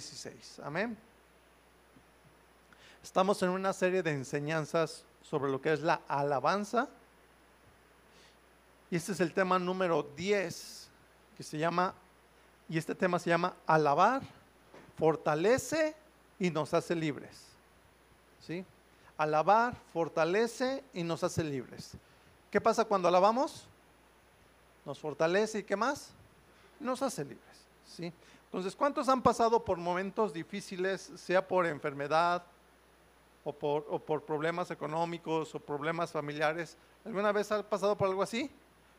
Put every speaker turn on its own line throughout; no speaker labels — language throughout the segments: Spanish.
16. Amén. Estamos en una serie de enseñanzas sobre lo que es la alabanza. Y este es el tema número 10, que se llama, y este tema se llama alabar, fortalece y nos hace libres. ¿Sí? Alabar, fortalece y nos hace libres. ¿Qué pasa cuando alabamos? Nos fortalece y ¿qué más? Nos hace libres. ¿Sí? Entonces, ¿cuántos han pasado por momentos difíciles, sea por enfermedad o por, o por problemas económicos o problemas familiares? ¿Alguna vez han pasado por algo así?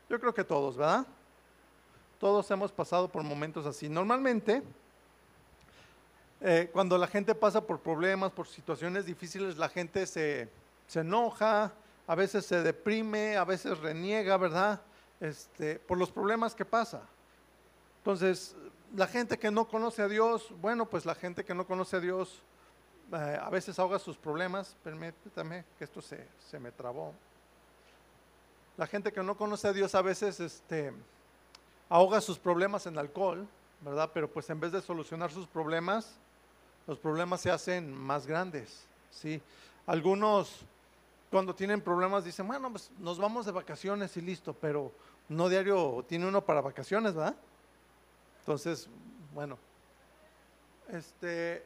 Yo creo que todos, ¿verdad? Todos hemos pasado por momentos así. Normalmente, eh, cuando la gente pasa por problemas, por situaciones difíciles, la gente se, se enoja, a veces se deprime, a veces reniega, ¿verdad? Este, por los problemas que pasa. Entonces, la gente que no conoce a Dios, bueno, pues la gente que no conoce a Dios eh, a veces ahoga sus problemas. Permítame que esto se, se, me trabó. La gente que no conoce a Dios a veces este, ahoga sus problemas en alcohol, ¿verdad? Pero pues en vez de solucionar sus problemas, los problemas se hacen más grandes, ¿sí? Algunos cuando tienen problemas dicen, bueno, pues nos vamos de vacaciones y listo, pero no diario tiene uno para vacaciones, ¿verdad? Entonces, bueno, este,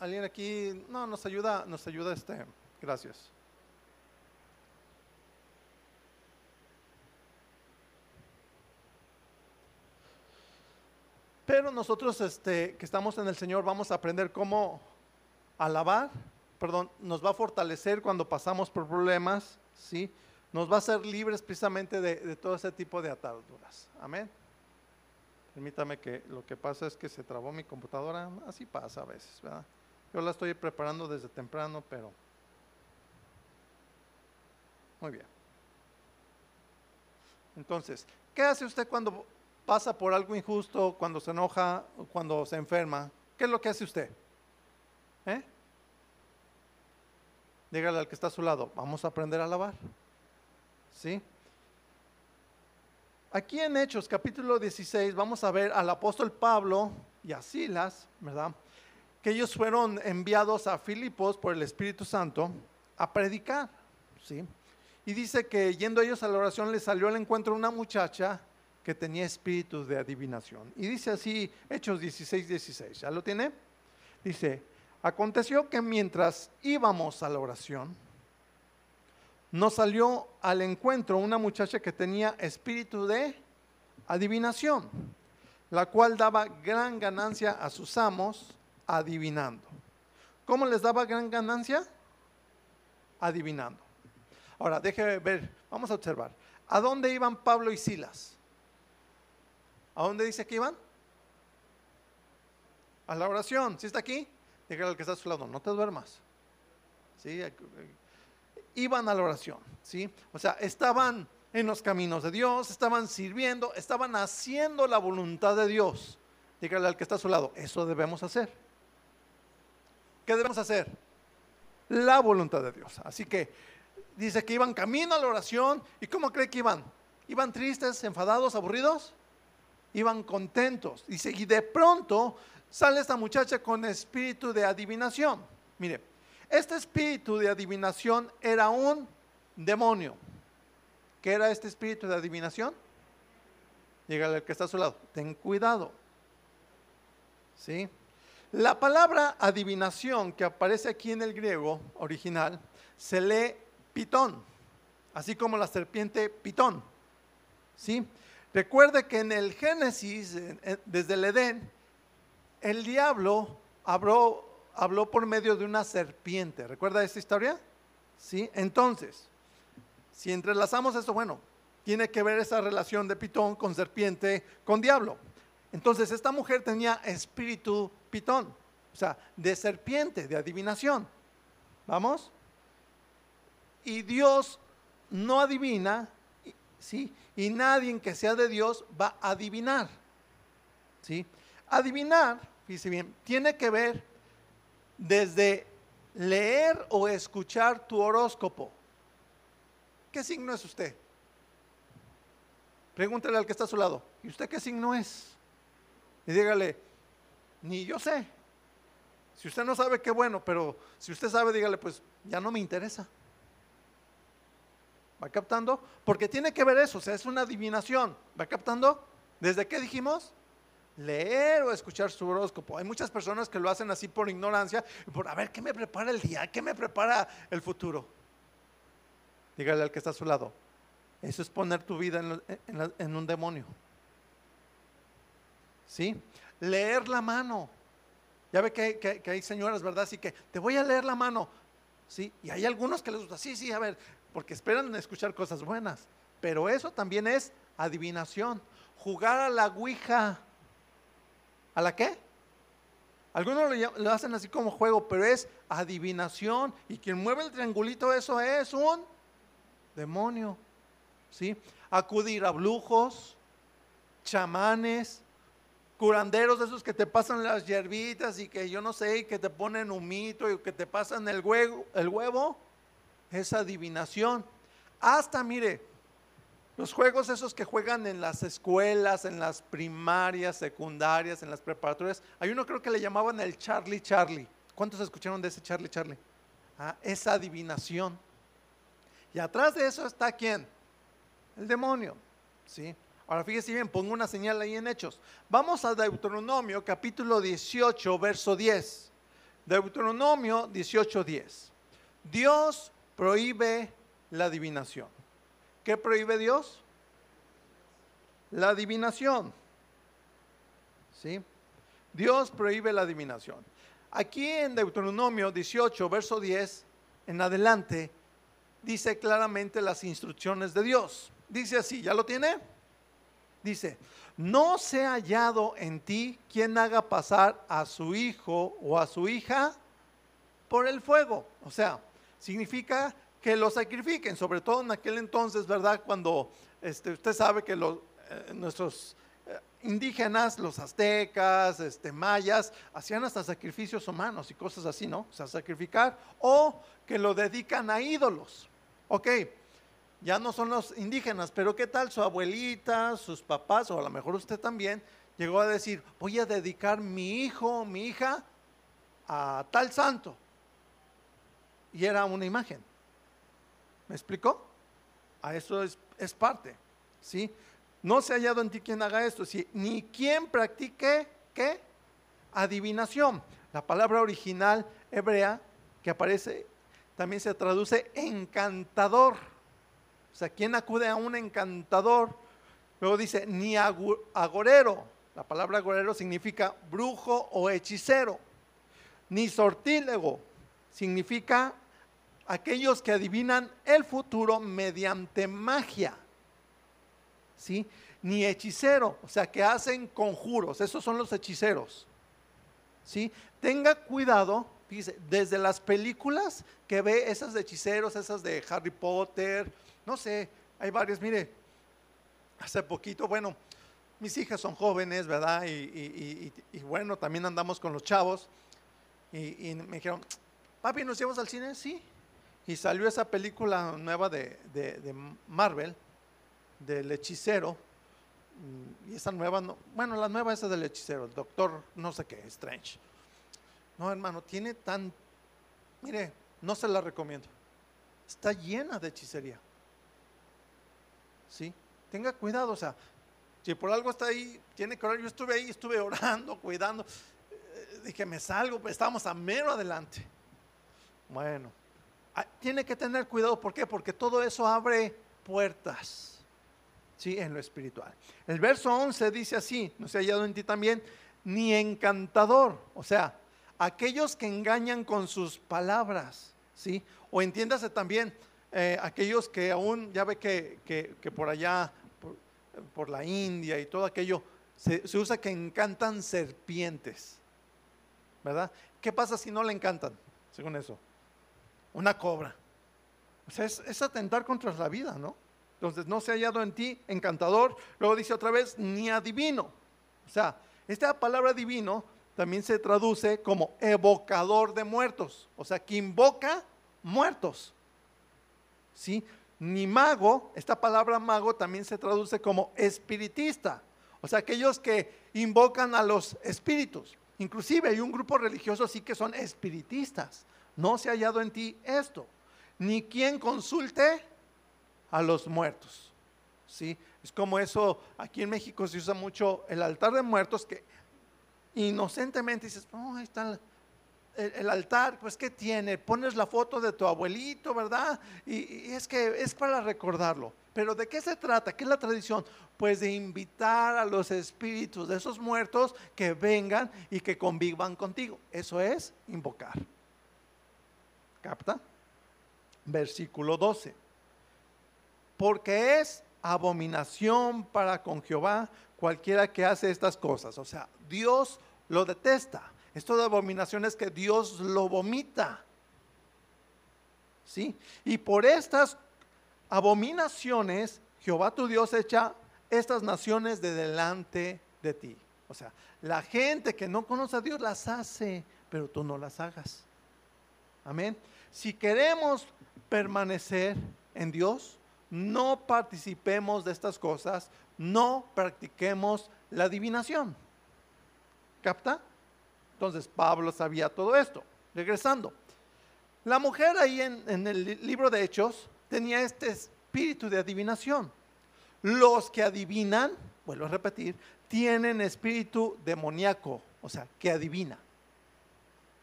alguien aquí, no, nos ayuda, nos ayuda este, gracias. Pero nosotros, este, que estamos en el Señor, vamos a aprender cómo alabar, perdón, nos va a fortalecer cuando pasamos por problemas, ¿sí? Nos va a hacer libres precisamente de, de todo ese tipo de ataduras. Amén. Permítame que lo que pasa es que se trabó mi computadora, así pasa a veces, ¿verdad? Yo la estoy preparando desde temprano, pero... Muy bien. Entonces, ¿qué hace usted cuando pasa por algo injusto, cuando se enoja, cuando se enferma? ¿Qué es lo que hace usted? ¿Eh? Dígale al que está a su lado, vamos a aprender a lavar. ¿Sí? Aquí en Hechos capítulo 16 vamos a ver al apóstol Pablo y a Silas, ¿verdad? Que ellos fueron enviados a Filipos por el Espíritu Santo a predicar, ¿sí? Y dice que yendo ellos a la oración les salió al encuentro una muchacha que tenía espíritu de adivinación. Y dice así Hechos 16, 16, ¿ya lo tiene? Dice, aconteció que mientras íbamos a la oración, nos salió al encuentro una muchacha que tenía espíritu de adivinación, la cual daba gran ganancia a sus amos adivinando. ¿Cómo les daba gran ganancia? Adivinando. Ahora, déjeme ver, vamos a observar. ¿A dónde iban Pablo y Silas? ¿A dónde dice que iban? A la oración. ¿Sí está aquí? Dígale al que está a su lado, no te duermas. ¿Sí? Iban a la oración, ¿sí? O sea, estaban en los caminos de Dios, estaban sirviendo, estaban haciendo la voluntad de Dios. Dígale al que está a su lado, eso debemos hacer. ¿Qué debemos hacer? La voluntad de Dios. Así que dice que iban camino a la oración. ¿Y cómo cree que iban? ¿Iban tristes, enfadados, aburridos? Iban contentos. Dice, y de pronto sale esta muchacha con espíritu de adivinación. Mire, este espíritu de adivinación era un demonio. ¿Qué era este espíritu de adivinación? Dígale al que está a su lado, ten cuidado. ¿Sí? La palabra adivinación que aparece aquí en el griego original se lee pitón, así como la serpiente pitón. ¿Sí? Recuerde que en el Génesis, desde el Edén, el diablo habló, habló por medio de una serpiente. ¿Recuerda esta historia? Sí. Entonces, si entrelazamos esto, bueno, tiene que ver esa relación de pitón con serpiente, con diablo. Entonces, esta mujer tenía espíritu pitón, o sea, de serpiente, de adivinación. ¿Vamos? Y Dios no adivina, ¿sí? Y nadie que sea de Dios va a adivinar. ¿Sí? Adivinar, fíjese bien, tiene que ver desde leer o escuchar tu horóscopo. ¿Qué signo es usted? Pregúntale al que está a su lado. ¿Y usted qué signo es? Y dígale, ni yo sé. Si usted no sabe, qué bueno, pero si usted sabe, dígale, pues ya no me interesa. ¿Va captando? Porque tiene que ver eso, o sea, es una adivinación. ¿Va captando? ¿Desde qué dijimos? Leer o escuchar su horóscopo. Hay muchas personas que lo hacen así por ignorancia, por a ver qué me prepara el día, qué me prepara el futuro. Dígale al que está a su lado. Eso es poner tu vida en, un demonio. ¿Sí? Leer la mano. Ya ve que, hay señoras, ¿verdad? Así que te voy a leer la mano. ¿Sí? Y hay algunos que les gusta, sí, sí, a ver, porque esperan escuchar cosas buenas. Pero eso también es adivinación. Jugar a la Ouija. ¿A la qué? Algunos lo, hacen así como juego, pero es adivinación. Y quien mueve el triangulito, eso es un demonio. ¿Sí? Acudir a brujos, chamanes, curanderos de esos que te pasan las hierbitas y que yo no sé, y que te ponen humito y que te pasan el huevo, el huevo esa adivinación. Hasta, mire, los juegos esos que juegan en las escuelas, en las primarias, secundarias, en las preparatorias, hay uno creo que le llamaban el Charlie Charlie. ¿Cuántos escucharon de ese Charlie Charlie? Ah, esa adivinación. Y atrás de eso está quién? El demonio. ¿sí? Ahora fíjese bien, pongo una señal ahí en Hechos. Vamos a Deuteronomio capítulo 18, verso 10. Deuteronomio 18, 10. Dios prohíbe la adivinación. ¿Qué prohíbe Dios? La adivinación. ¿Sí? Dios prohíbe la adivinación. Aquí en Deuteronomio 18, verso 10, en adelante, dice claramente las instrucciones de Dios. Dice así, ¿ya lo tiene? Dice, no se ha hallado en ti quien haga pasar a su hijo o a su hija por el fuego. O sea, significa que lo sacrifiquen, sobre todo en aquel entonces, ¿verdad? Cuando este, usted sabe que los, eh, nuestros eh, indígenas, los aztecas, este, mayas, hacían hasta sacrificios humanos y cosas así, ¿no? O sea, sacrificar o que lo dedican a ídolos. Ok, ya no son los indígenas, pero ¿qué tal su abuelita, sus papás, o a lo mejor usted también, llegó a decir, voy a dedicar mi hijo, mi hija a tal santo? y era una imagen. ¿Me explicó? A eso es, parte, ¿sí? No se ha hallado en ti quien haga esto, ni quien practique, ¿qué? Adivinación. La palabra original hebrea que aparece también se traduce encantador. O sea, ¿quién acude a un encantador? Luego dice, ni agorero. La palabra agorero significa brujo o hechicero. Ni sortílego significa aquellos que adivinan el futuro mediante magia. ¿Sí? Ni hechicero, o sea, que hacen conjuros, esos son los hechiceros. ¿Sí? Tenga cuidado, dice, desde las películas que ve esas de hechiceros, esas de Harry Potter, no sé, hay varias, mire, hace poquito, bueno, mis hijas son jóvenes, ¿verdad? Y, bueno, también andamos con los chavos. Y, me dijeron, papi, ¿nos llevas al cine? Sí. Y salió esa película nueva de, Marvel, del hechicero. Y esa nueva, bueno, la nueva esa del hechicero, el doctor no sé qué, Strange. No, hermano, tiene tan, mire, no se la recomiendo. Está llena de hechicería. ¿Sí? Tenga cuidado, o sea, si por algo está ahí, tiene que orar. Yo estuve ahí, estuve orando, cuidando. Eh, dije, me salgo, pues estábamos a mero adelante. Bueno, tiene que tener cuidado, ¿por qué? Porque todo eso abre puertas, ¿sí? En lo espiritual. El verso 11 dice así, no se ha hallado en ti también, ni encantador, o sea, aquellos que engañan con sus palabras, ¿sí? O entiéndase también, eh, aquellos que aún, ya ve que, por allá, por, la India y todo aquello, se, se usa que encantan serpientes, ¿verdad? ¿Qué pasa si no le encantan, según eso? Una cobra. O sea, es, atentar contra la vida, ¿no? Entonces, no se ha hallado en ti encantador. Luego dice otra vez, ni adivino. O sea, esta palabra divino también se traduce como evocador de muertos. O sea, que invoca muertos. ¿Sí? Ni mago, esta palabra mago también se traduce como espiritista. O sea, aquellos que invocan a los espíritus. Inclusive hay un grupo religioso así que son espiritistas. No se ha hallado en ti esto, ni quien consulte a los muertos. ¿Sí? Es como eso, aquí en México se usa mucho el altar de muertos que inocentemente dices, ahí está el, altar, pues ¿qué tiene? Pones la foto de tu abuelito, ¿verdad? Y, y, es que es para recordarlo. Pero ¿de qué se trata? ¿Qué es la tradición? Pues de invitar a los espíritus de esos muertos que vengan y que convivan contigo. Eso es invocar. ¿Capta? Versículo 12. Porque es abominación para con Jehová cualquiera que hace estas cosas. O sea, Dios lo detesta. Esto de abominación es que Dios lo vomita. ¿Sí? Y por estas abominaciones, Jehová tu Dios echa estas naciones de delante de ti. O sea, la gente que no conoce a Dios las hace, pero tú no las hagas. Amén. Si queremos permanecer en Dios, no participemos de estas cosas, no practiquemos la adivinación. ¿Capta? Entonces Pablo sabía todo esto. Regresando. La mujer ahí en, el libro de Hechos tenía este espíritu de adivinación. Los que adivinan, vuelvo a repetir, tienen espíritu demoníaco, o sea, que adivina.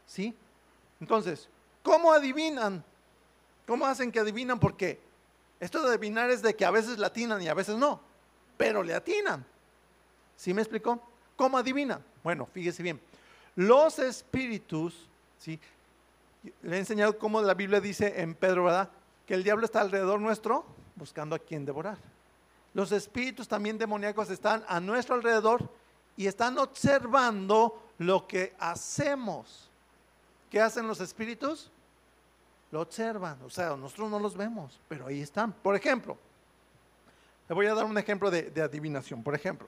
¿Sí? Entonces, ¿cómo adivinan? ¿Cómo hacen que adivinan? Porque esto de adivinar es de que a veces le atinan y a veces no, pero le atinan. ¿Sí me explicó? ¿Cómo adivinan? Bueno, fíjese bien. Los espíritus, ¿sí? Le he enseñado cómo la Biblia dice en Pedro, ¿verdad? Que el diablo está alrededor nuestro buscando a quien devorar. Los espíritus también demoníacos están a nuestro alrededor y están observando lo que hacemos. ¿Qué hacen los espíritus? Lo observan. O sea, nosotros no los vemos, pero ahí están. Por ejemplo, le voy a dar un ejemplo de, de adivinación. Por ejemplo,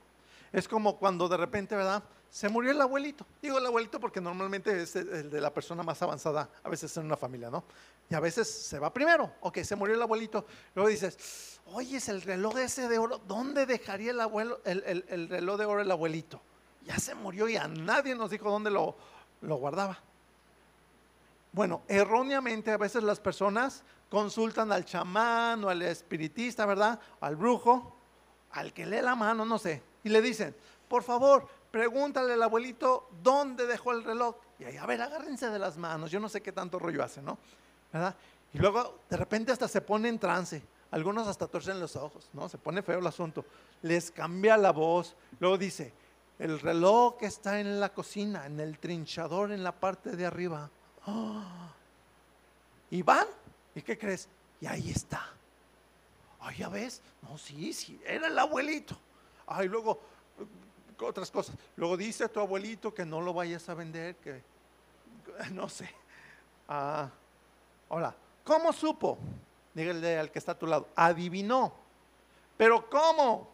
es como cuando de repente, ¿verdad? Se murió el abuelito. Digo el abuelito porque normalmente es el de la persona más avanzada, a veces en una familia, ¿no? Y a veces se va primero. Ok, se murió el abuelito. Luego dices, oye, es el reloj ese de oro. ¿Dónde dejaría el, abuelo, el, reloj de oro el abuelito? Ya se murió y a nadie nos dijo dónde lo, lo guardaba. Bueno, erróneamente a veces las personas consultan al chamán o al espiritista, ¿verdad? Al brujo, al que lee la mano, no sé y le dicen, por favor, pregúntale al abuelito dónde dejó el reloj. Y ahí, a ver, agárrense de las manos. Yo no sé qué tanto rollo hace, ¿no? ¿Verdad? Y luego de repente hasta se pone en trance. Algunos hasta torcen los ojos, ¿no? Se pone feo el asunto. Les cambia la voz. Luego dice, el reloj está en la cocina, en el trinchador, en la parte de arriba. Y van, ¿y qué crees? Y ahí está. Ay, ya ves, no, sí, sí, era el abuelito. Ay, luego, otras cosas. Luego dice a tu abuelito que no lo vayas a vender, que no sé. Ah, hola, ¿cómo supo? Dígale al que está a tu lado, adivinó. Pero ¿cómo?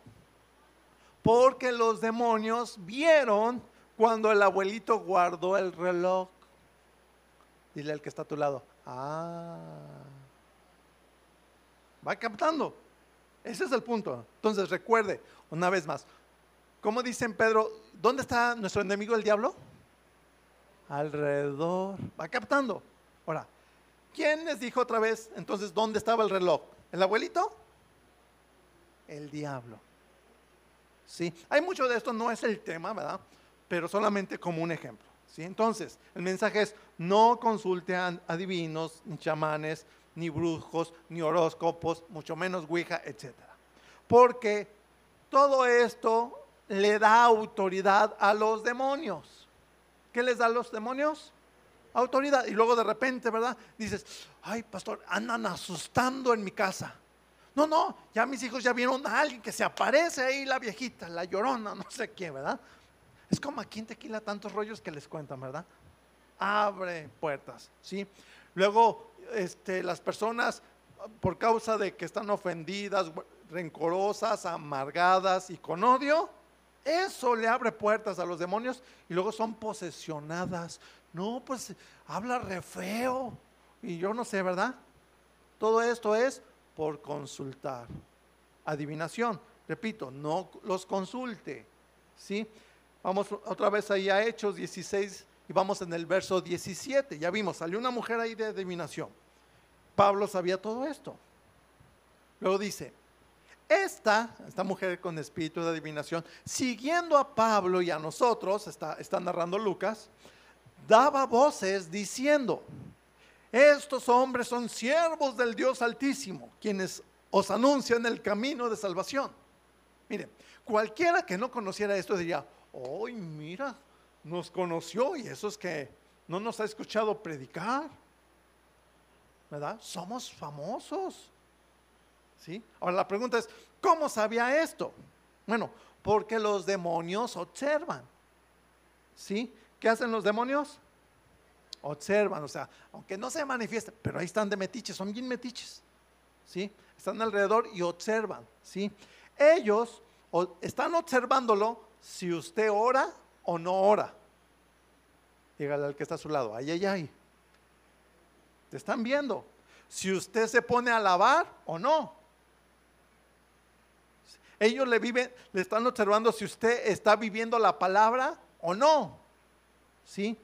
Porque los demonios vieron cuando el abuelito guardó el reloj. Dile al que está a tu lado, ah, va captando. Ese es el punto. Entonces recuerde, una vez más, ¿cómo dicen Pedro? ¿Dónde está nuestro enemigo el diablo? Alrededor. Va captando. Ahora, ¿quién les dijo otra vez entonces dónde estaba el reloj? ¿El abuelito? El diablo. Sí, hay mucho de esto, no es el tema, ¿verdad? Pero solamente como un ejemplo. ¿Sí? Entonces, el mensaje es, no consulte a adivinos, ni chamanes, ni brujos, ni horóscopos, mucho menos Ouija, etc. Porque todo esto le da autoridad a los demonios. ¿Qué les da a los demonios? Autoridad. Y luego de repente, ¿verdad? Dices, ay, pastor, andan asustando en mi casa. No, no, ya mis hijos ya vieron a alguien que se aparece ahí, la viejita, la llorona, no sé quién, ¿verdad? Es como aquí en Tequila tantos rollos que les cuentan, ¿verdad? Abre puertas, ¿sí? Luego este, las personas, por causa de que están ofendidas, rencorosas, amargadas y con odio, eso le abre puertas a los demonios y luego son posesionadas. No, pues habla re feo. Y yo no sé, ¿verdad? Todo esto es por consultar. Adivinación. Repito, no los consulte. ¿Sí? Vamos otra vez ahí a Hechos 16 y vamos en el verso 17. Ya vimos, salió una mujer ahí de adivinación. Pablo sabía todo esto. Luego dice, esta, esta mujer con espíritu de adivinación, siguiendo a Pablo y a nosotros, está, está narrando Lucas, daba voces diciendo, estos hombres son siervos del Dios Altísimo, quienes os anuncian el camino de salvación. Mire, cualquiera que no conociera esto diría, hoy mira, nos conoció y eso es que no nos ha escuchado predicar. ¿Verdad? Somos famosos. ¿Sí? Ahora la pregunta es, ¿cómo sabía esto? Bueno, porque los demonios observan. ¿Sí? ¿Qué hacen los demonios? Observan, o sea, aunque no se manifiesten, pero ahí están de metiches, son bien metiches. ¿Sí? Están alrededor y observan, ¿sí? Ellos están observándolo si usted ora o no ora. Dígale al que está a su lado, ay, ay, ay. Te están viendo. Si usted se pone a alabar o no. Ellos le viven, le están observando si usted está viviendo la palabra o no. ¿Sí?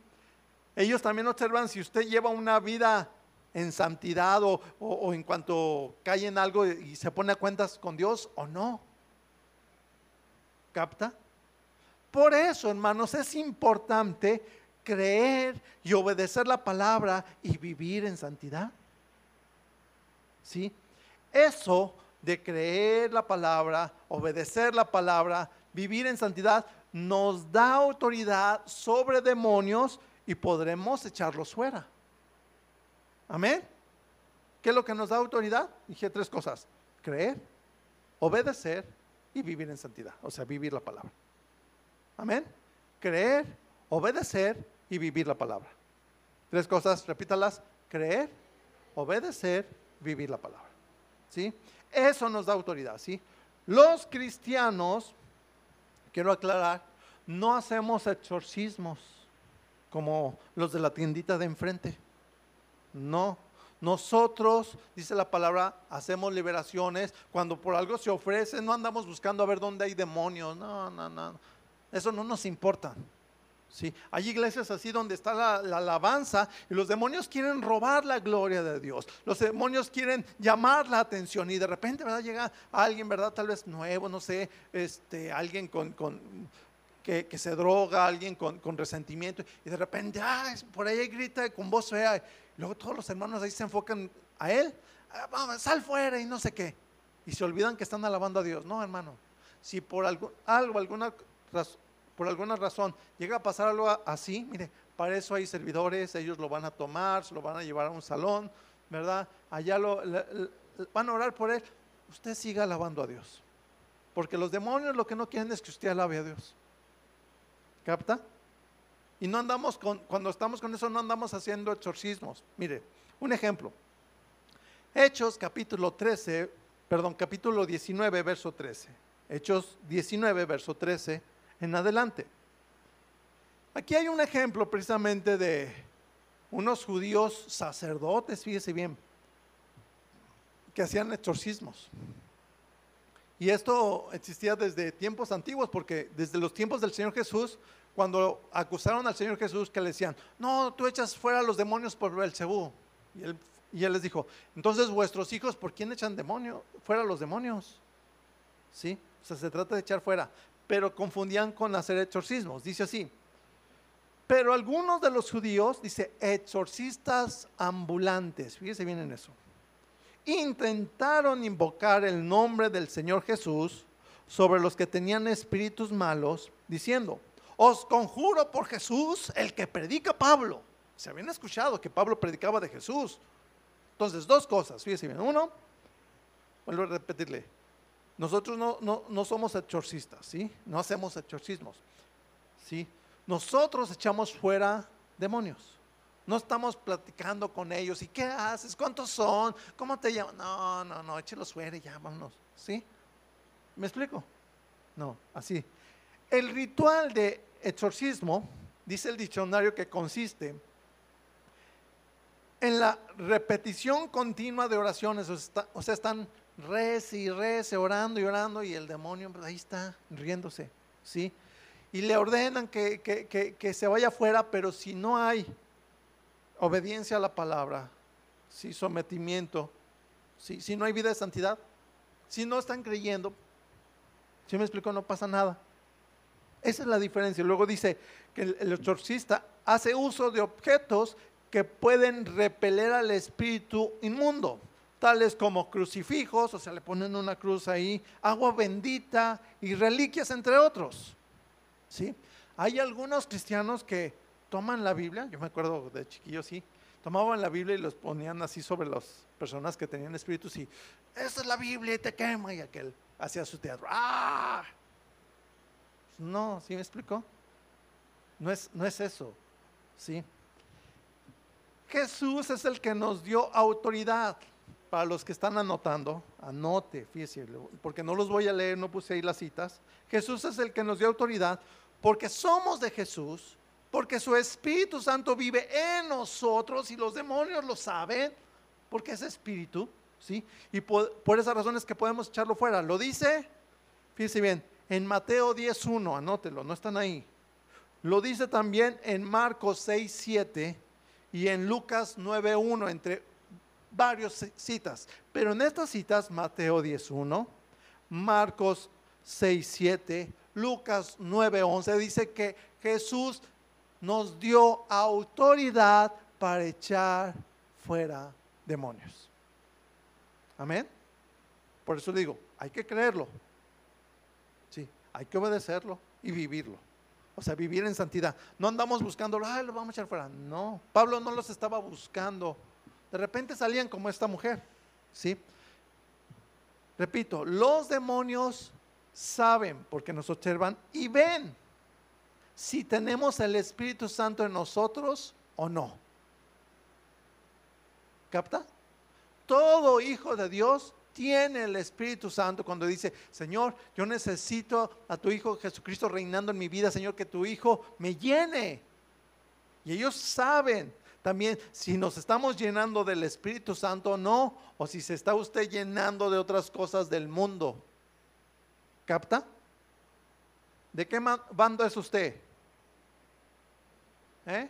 Ellos también observan si usted lleva una vida en santidad o, o en cuanto cae en algo y se pone a cuentas con Dios o no. ¿Capta? Por eso, hermanos, es importante creer y obedecer la palabra y vivir en santidad. ¿Sí? Eso de creer la palabra, obedecer la palabra, vivir en santidad, nos da autoridad sobre demonios y podremos echarlos fuera. Amén. ¿Qué es lo que nos da autoridad? Dije tres cosas. Creer, obedecer y vivir en santidad. O sea, vivir la palabra. Amén. Creer, obedecer y vivir la palabra. Tres cosas, repítalas. Creer, obedecer, vivir la palabra. ¿Sí? Eso nos da autoridad, ¿sí? Los cristianos, quiero aclarar, no hacemos exorcismos como los de la tiendita de enfrente. No, nosotros, dice la palabra, hacemos liberaciones. Cuando por algo se ofrece, no andamos buscando a ver dónde hay demonios. No, no, no. Eso no nos importa. Sí, hay iglesias así donde está la, alabanza y los demonios quieren robar la gloria de Dios. Los demonios quieren llamar la atención y de repente, ¿verdad? Llega alguien, ¿verdad? Tal vez nuevo, no sé, este, alguien con, que, se droga, alguien con, resentimiento y de repente, ah, por ahí grita con voz fea. Luego todos los hermanos ahí se enfocan a él, ah, vamos, sal fuera y no sé qué. Y se olvidan que están alabando a Dios. No, hermano. Si por algo alguna por alguna razón llega a pasar algo así, mire, para eso hay servidores, ellos lo van a tomar, se lo van a llevar a un salón, ¿verdad? Allá lo, van a orar por él. Usted siga alabando a Dios. Porque los demonios lo que no quieren es que usted alabe a Dios. ¿Capta? Y no andamos con, cuando estamos con eso, no andamos haciendo exorcismos. Mire, un ejemplo. Hechos capítulo 13, perdón, capítulo 19, verso 13. Hechos 19, verso 13 en adelante. Aquí hay un ejemplo precisamente de unos judíos sacerdotes, fíjese bien, que hacían exorcismos. Y esto existía desde tiempos antiguos, porque desde los tiempos del Señor Jesús, cuando acusaron al Señor Jesús que le decían, no, tú echas fuera a los demonios por el Y él, y él les dijo, entonces vuestros hijos, ¿por quién echan demonio? Fuera los demonios. ¿Sí? O sea, se trata de echar fuera pero confundían con hacer exorcismos. Dice así, pero algunos de los judíos, dice, exorcistas ambulantes, fíjese bien en eso, intentaron invocar el nombre del Señor Jesús sobre los que tenían espíritus malos, diciendo, os conjuro por Jesús, el que predica Pablo. Se habían escuchado que Pablo predicaba de Jesús. Entonces, dos cosas, fíjese bien. Uno, vuelvo a repetirle, nosotros no, somos exorcistas, ¿sí? No hacemos exorcismos, ¿sí? Nosotros echamos fuera demonios. No estamos platicando con ellos. ¿Y qué haces? ¿Cuántos son? ¿Cómo te llaman? No, no, no, échelos fuera y vámonos. ¿Sí? ¿Me explico? No, así. El ritual de exorcismo, dice el diccionario que consiste en la repetición continua de oraciones, o sea, están rece y rece, orando y orando, y el demonio pues, ahí está riéndose, ¿sí? y le ordenan que, que, se vaya afuera, pero si no hay obediencia a la palabra, si sometimiento, si, si no hay vida de santidad, si no están creyendo, si me explico, no pasa nada. Esa es la diferencia. Luego dice que el exorcista hace uso de objetos que pueden repeler al espíritu inmundo, tales como crucifijos, o sea, le ponen una cruz ahí, agua bendita y reliquias, entre otros. ¿Sí? Hay algunos cristianos que toman la Biblia, yo me acuerdo de chiquillos, sí, tomaban la Biblia y los ponían así sobre las personas que tenían espíritus y, esa es la Biblia y te quema, y aquel hacía su teatro. ¡Ah! No, ¿sí me explicó? No es, no es eso, ¿sí? Jesús es el que nos dio autoridad. Para los que están anotando, anote, fíjese, porque no los voy a leer, no puse ahí las citas. Jesús es el que nos dio autoridad porque somos de Jesús, porque su Espíritu Santo vive en nosotros y los demonios lo saben, porque es Espíritu, ¿sí? Y por, esas razones que podemos echarlo fuera. Lo dice, fíjese bien, en Mateo 10.1, anótelo, no están ahí. Lo dice también en Marcos 6.7 y en Lucas 9.1, entre varias citas. Pero en estas citas, Mateo 10.1, Marcos 6.7, Lucas 9.11, dice que Jesús nos dio autoridad para echar fuera demonios. Amén. Por eso digo, hay que creerlo. Sí, hay que obedecerlo y vivirlo. O sea, vivir en santidad. No andamos buscando, ay, lo vamos a echar fuera. No, Pablo no los estaba buscando. De repente salían como esta mujer. ¿Sí? Repito, los demonios saben porque nos observan y ven si tenemos el Espíritu Santo en nosotros o no. ¿Capta? Todo hijo de Dios tiene el Espíritu Santo cuando dice, Señor, yo necesito a tu Hijo Jesucristo reinando en mi vida, Señor, que tu Hijo me llene. Y ellos saben también si nos estamos llenando del Espíritu Santo o no, o si se está usted llenando de otras cosas del mundo. ¿Capta? ¿De qué bando es usted? ¿Eh?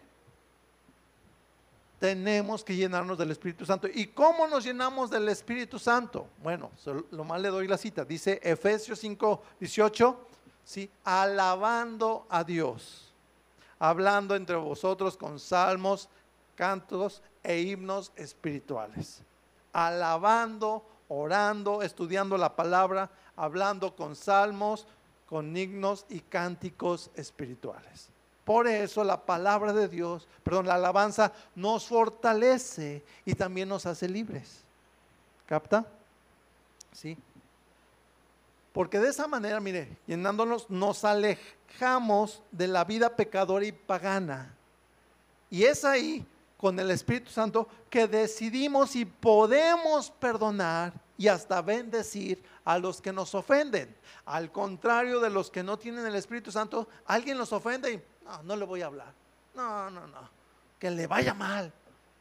tenemos que llenarnos del Espíritu Santo. ¿Y cómo nos llenamos del Espíritu Santo? Bueno, lo más le doy la cita. Dice Efesios 5, 18, ¿sí? alabando a Dios, hablando entre vosotros con salmos, cantos e himnos espirituales. Alabando, orando, estudiando la palabra, hablando con salmos, con himnos y cánticos espirituales. Por eso la palabra de Dios, perdón, la alabanza nos fortalece y también nos hace libres. ¿Capta? Sí. Porque de esa manera, mire, llenándonos, nos alejamos de la vida pecadora y pagana. Y es ahí, con el Espíritu Santo, que decidimos y podemos perdonar y hasta bendecir a los que nos ofenden. Al contrario de los que no tienen el Espíritu Santo, alguien los ofende y no, no le voy a hablar. No, no, no. Que le vaya mal.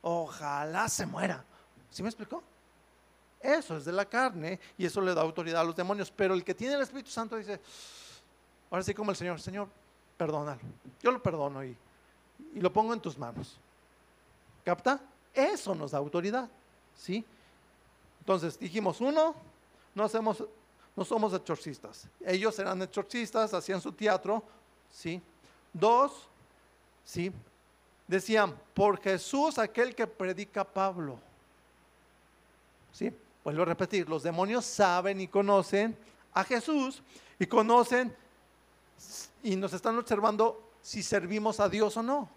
Ojalá se muera. ¿Sí me explicó? Eso es de la carne y eso le da autoridad a los demonios. Pero el que tiene el Espíritu Santo dice, ahora sí como el Señor, Señor, perdónalo. Yo lo perdono y, y lo pongo en tus manos. ¿Capta? Eso nos da autoridad. ¿Sí? Entonces dijimos, uno, no, hacemos, no somos exorcistas. Ellos eran exorcistas, hacían su teatro, ¿sí? Dos, ¿sí? Decían, por Jesús aquel que predica Pablo. ¿Sí? Vuelvo a repetir, los demonios saben y conocen a Jesús y conocen y nos están observando si servimos a Dios o no.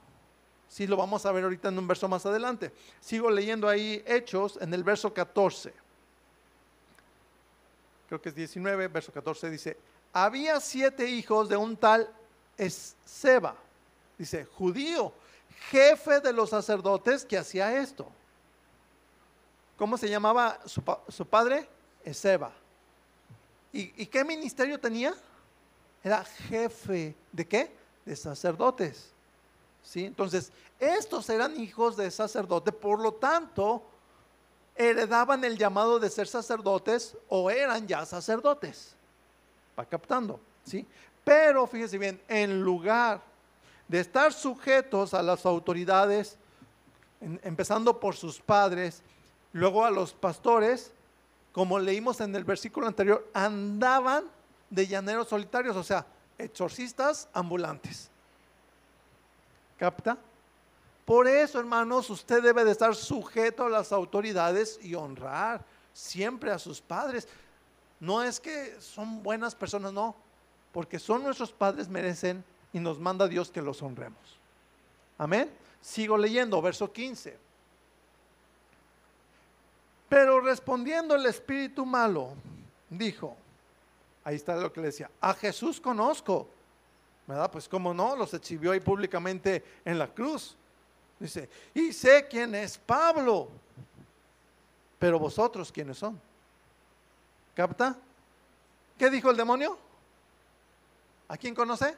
Sí, lo vamos a ver ahorita en un verso más adelante. Sigo leyendo ahí Hechos en el verso 14. Creo que es 19, verso 14 dice, había siete hijos de un tal Seba, dice, judío, jefe de los sacerdotes que hacía esto. ¿Cómo se llamaba su, padre? Seba. ¿Y, ¿Y qué ministerio tenía? Era jefe de qué? De sacerdotes. ¿Sí? Entonces, estos eran hijos de sacerdote, por lo tanto, heredaban el llamado de ser sacerdotes o eran ya sacerdotes. Va captando, ¿sí? Pero fíjense bien, en lugar de estar sujetos a las autoridades, empezando por sus padres, luego a los pastores, como leímos en el versículo anterior, andaban de llaneros solitarios, o sea, exorcistas ambulantes. ¿Capta? Por eso, hermanos, usted debe de estar sujeto a las autoridades y honrar siempre a sus padres. No es que son buenas personas, no, porque son nuestros padres, merecen y nos manda Dios que los honremos. Amén. Sigo leyendo, verso 15. Pero respondiendo el espíritu malo, dijo, ahí está lo que le decía, a Jesús conozco, ¿verdad? Pues cómo no, los exhibió ahí públicamente en la cruz. Dice, y sé quién es Pablo, pero vosotros quiénes son. ¿Capta? ¿Qué dijo el demonio? ¿A quién conoce?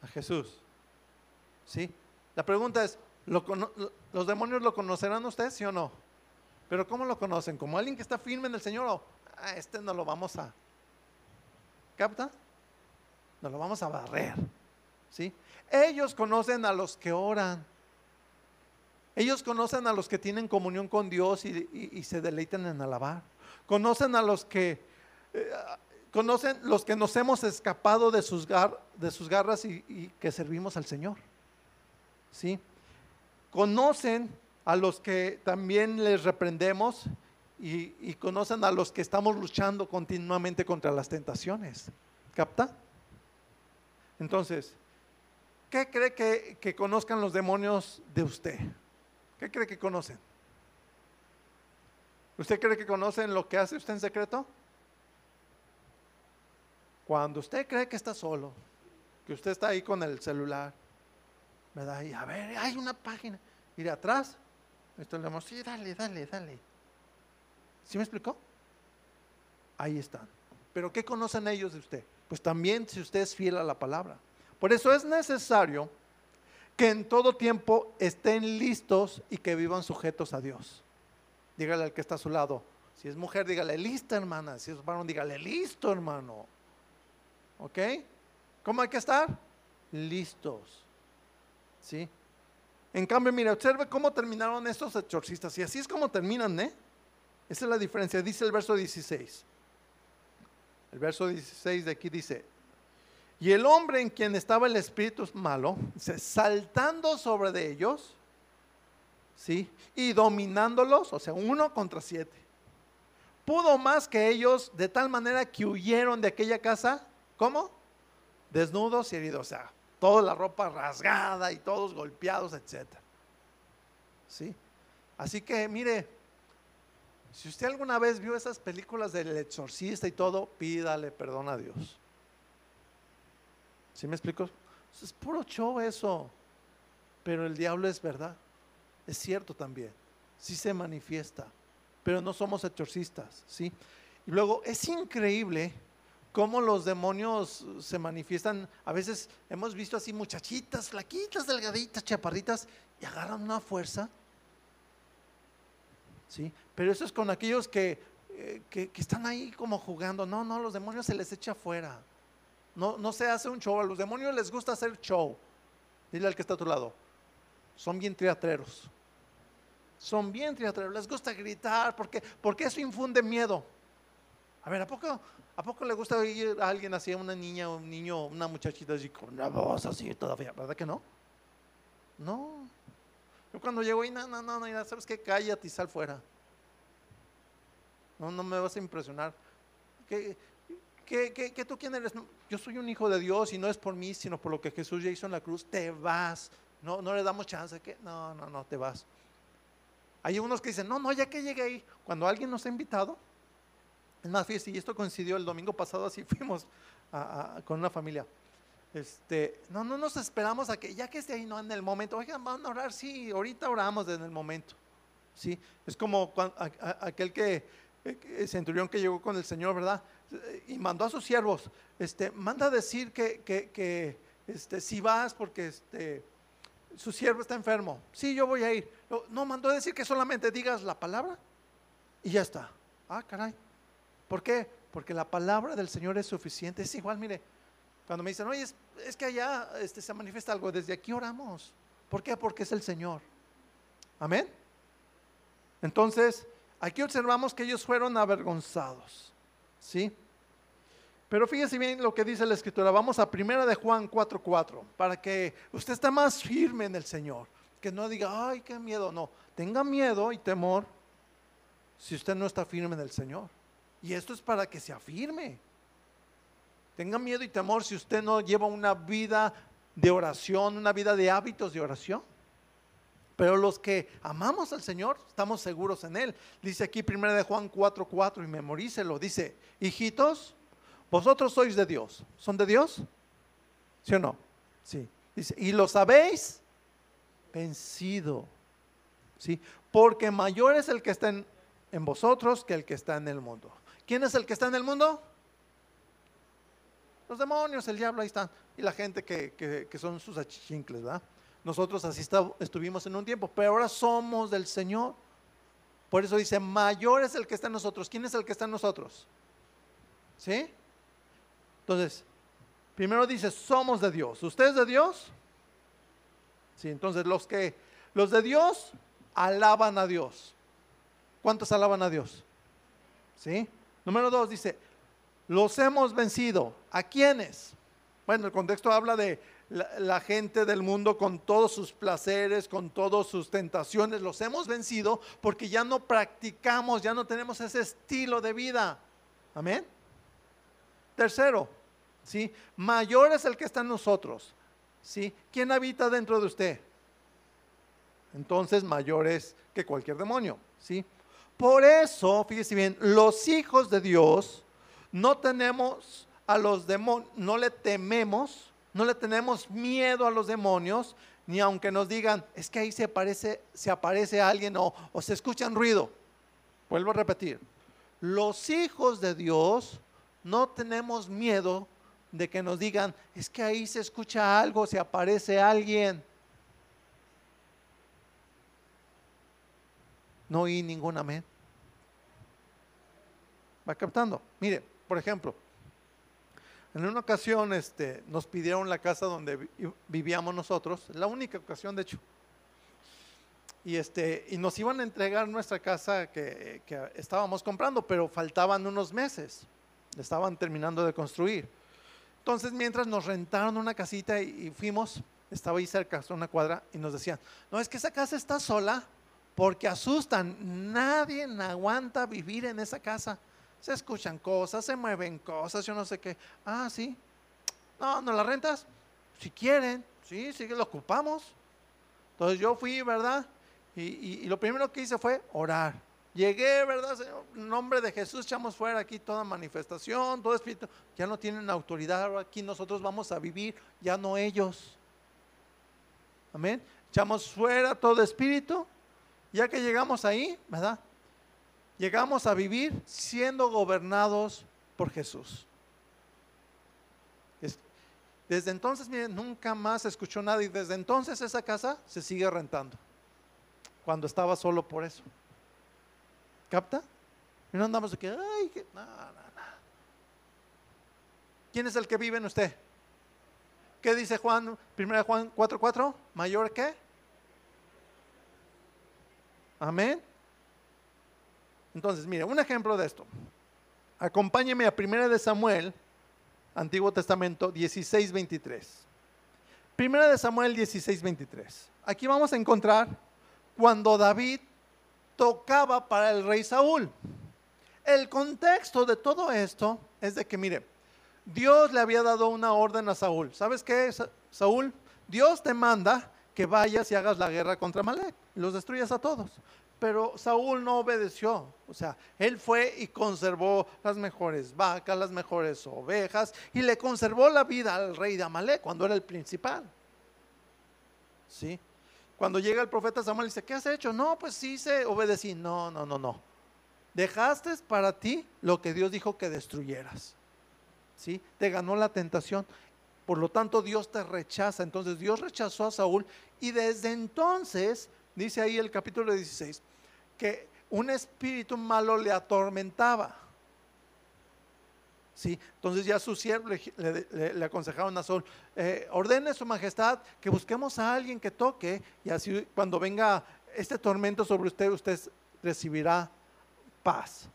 A Jesús. ¿Sí? La pregunta es, ¿los demonios lo conocerán ustedes, sí o no? Pero ¿cómo lo conocen? ¿Como alguien que está firme en el Señor o ah, este no lo vamos a... ¿Capta? No lo vamos a barrer. ¿Sí? Ellos conocen a los que oran. Ellos conocen a los que tienen comunión con Dios y, se deleitan en alabar. Conocen a los que eh, conocen los que nos hemos escapado de sus, de sus garras y, que servimos al Señor. ¿Sí? Conocen a los que también les reprendemos y, conocen a los que estamos luchando continuamente contra las tentaciones. ¿Capta? Entonces, ¿qué cree que, que conozcan los demonios de usted? ¿Qué cree que conocen? ¿Usted cree que conocen lo que hace usted en secreto? Cuando usted cree que está solo, que usted está ahí con el celular, ¿verdad? Y a ver, hay una página. Y de atrás, esto le damos, sí, dale, dale, dale. ¿Sí me explicó? Ahí están. Pero ¿qué conocen ellos de usted? Pues también si usted es fiel a la palabra. Por eso es necesario que en todo tiempo estén listos y que vivan sujetos a Dios. Dígale al que está a su lado. Si es mujer, dígale lista, hermana. Si es varón, dígale listo, hermano. ¿Ok? ¿Cómo hay que estar? Listos. ¿Sí? En cambio, mire, observe cómo terminaron estos exorcistas. Y así es como terminan, ¿eh? Esa es la diferencia. Dice el verso 16. El verso 16 de aquí dice, y el hombre en quien estaba el espíritu malo, saltando sobre de ellos, ¿sí? Y dominándolos, o sea, uno contra siete. Pudo más que ellos de tal manera que huyeron de aquella casa, ¿cómo? Desnudos y heridos, o sea, toda la ropa rasgada y todos golpeados, etc. ¿Sí? Así que, mire, si usted alguna vez vio esas películas del exorcista y todo, pídale perdón a Dios. ¿Sí me explico? Es puro show eso. Pero el diablo es verdad. Es cierto también. Sí se manifiesta. Pero no somos exorcistas, ¿sí? Y luego es increíble cómo los demonios se manifiestan. A veces hemos visto así muchachitas, flaquitas, delgaditas, chaparritas, y agarran una fuerza. ¿Sí? Pero eso es con aquellos que, eh, que, que están ahí como jugando. No, no, los demonios se les echa afuera. No, no se hace un show. A los demonios les gusta hacer show. Dile al que está a tu lado. Son bien teatreros. Son bien teatreros. Les gusta gritar porque, porque eso infunde miedo. A ver, ¿a poco, ¿a poco le gusta oír a alguien así, a una niña, un niño, una muchachita así con una voz así todavía? ¿Verdad que no? No. Yo cuando llego ahí, no, no, no, no, ¿sabes qué? Cállate y sal fuera. No, no me vas a impresionar. ¿Qué, ¿Qué, tú quién eres? yo soy un hijo de Dios y no es por mí, sino por lo que Jesús ya hizo en la cruz. Te vas. No, no le damos chance. que No, no, no, te vas. Hay unos que dicen, no, no, ya que llegué ahí. Cuando alguien nos ha invitado, es más, fíjese, y esto coincidió el domingo pasado, así fuimos con una familia. Este, no, no nos esperamos a que, ya que esté ahí, no en el momento, oigan, van a orar, sí, ahorita oramos en el momento. Sí, es como aquel que, el centurión que llegó con el Señor, ¿verdad? y mandó a sus siervos, este, manda a decir que, que, este, si vas porque este, su siervo está enfermo. Sí, yo voy a ir. No, mandó a decir que solamente digas la palabra y ya está. Ah, caray. ¿Por qué? Porque la palabra del Señor es suficiente. Es igual, mire, Cuando me dicen, oye, es, es que allá este, se manifiesta algo, desde aquí oramos. ¿Por qué? Porque es el Señor. Amén. Entonces, aquí observamos que ellos fueron avergonzados. ¿Sí? Pero fíjese bien lo que dice la escritura. Vamos a primera de Juan 4:4 para que usted esté más firme en el Señor. Que no diga, ay, qué miedo. No, tenga miedo y temor si usted no está firme en el Señor. Y esto es para que se afirme. Tenga miedo y temor si usted no lleva una vida de oración, una vida de hábitos de oración. Pero los que amamos al Señor, estamos seguros en Él. Dice aquí 1 de Juan 4:4 4, y memorícelo. Dice, hijitos, vosotros sois de Dios. ¿Son de Dios? ¿Sí o no? Sí. Dice, y los habéis vencido. ¿Sí? Porque mayor es el que está en, en vosotros que el que está en el mundo. ¿Quién es el que está en el mundo? Los demonios, el diablo, ahí están. Y la gente que, son sus achichincles, ¿verdad? Nosotros así estuvimos en un tiempo, pero ahora somos del Señor. Por eso dice, mayor es el que está en nosotros. ¿Quién es el que está en nosotros? ¿Sí? Entonces, primero dice, somos de Dios. ¿Usted es de Dios? Sí, entonces los que, los de Dios, alaban a Dios. ¿Cuántos alaban a Dios? ¿Sí? Número dos dice, los hemos vencido. ¿A quiénes? Bueno, el contexto habla de la, gente del mundo con todos sus placeres, con todas sus tentaciones. Los hemos vencido porque ya no practicamos, ya no tenemos ese estilo de vida. Amén. Tercero, ¿sí? Mayor es el que está en nosotros. ¿Sí? ¿Quién habita dentro de usted? Entonces, mayor es que cualquier demonio. ¿Sí? Por eso, fíjese bien, los hijos de Dios no tenemos a los demonios, no le tememos, no le tenemos miedo a los demonios, ni aunque nos digan, es que ahí se aparece, se aparece alguien o, o se escuchan ruido. Vuelvo a repetir, los hijos de Dios no tenemos miedo de que nos digan, es que ahí se escucha algo, se aparece alguien. No oí ningún amén. Va captando. Mire, por ejemplo, en una ocasión este, nos pidieron la casa donde vivíamos nosotros, la única ocasión de hecho. Y, este, y nos iban a entregar nuestra casa que, estábamos comprando, pero faltaban unos meses. Estaban terminando de construir. Entonces, mientras nos rentaron una casita y, y fuimos, estaba ahí cerca, una cuadra, y nos decían, no, es que esa casa está sola porque asustan. Nadie aguanta vivir en esa casa se escuchan cosas, se mueven cosas, yo no sé qué. Ah, sí. No, ¿no la rentas? Si quieren, sí, sí que lo ocupamos. Entonces yo fui, ¿verdad? Y, lo primero que hice fue orar. Llegué, ¿verdad? En nombre de Jesús echamos fuera aquí toda manifestación, todo espíritu. Ya no tienen autoridad, aquí nosotros vamos a vivir, ya no ellos. Amén. Echamos fuera todo espíritu. Ya que llegamos ahí, ¿verdad? Llegamos a vivir siendo gobernados por Jesús. Desde entonces, miren, nunca más escuchó nada y desde entonces esa casa se sigue rentando. Cuando estaba solo por eso. ¿Capta? Y no andamos de que, ay, que, no, no, no. ¿Quién es el que vive en usted? ¿Qué dice Juan, 1 Juan 4:4? ¿Mayor qué? Amén. Entonces, mire, un ejemplo de esto. Acompáñeme a 1 de Samuel, Antiguo Testamento 16, 23. Primera de Samuel 16, 23. Aquí vamos a encontrar cuando David tocaba para el rey Saúl. El contexto de todo esto es de que, mire, Dios le había dado una orden a Saúl. ¿Sabes qué, Saúl? Dios te manda que vayas y hagas la guerra contra Malek los destruyas a todos pero Saúl no obedeció. O sea, él fue y conservó las mejores vacas, las mejores ovejas, y le conservó la vida al rey de Amalek cuando era el principal. ¿Sí? Cuando llega el profeta Samuel y dice, ¿qué has hecho? No, pues sí se obedecí. No, no, no, no. Dejaste para ti lo que Dios dijo que destruyeras. ¿Sí? Te ganó la tentación. Por lo tanto, Dios te rechaza. Entonces, Dios rechazó a Saúl y desde entonces, dice ahí el capítulo 16, que un espíritu malo le atormentaba. ¿sí? Entonces ya su siervo le, aconsejaron a Saúl, eh, ordene su majestad que busquemos a alguien que toque y así cuando venga este tormento sobre usted, usted recibirá paz.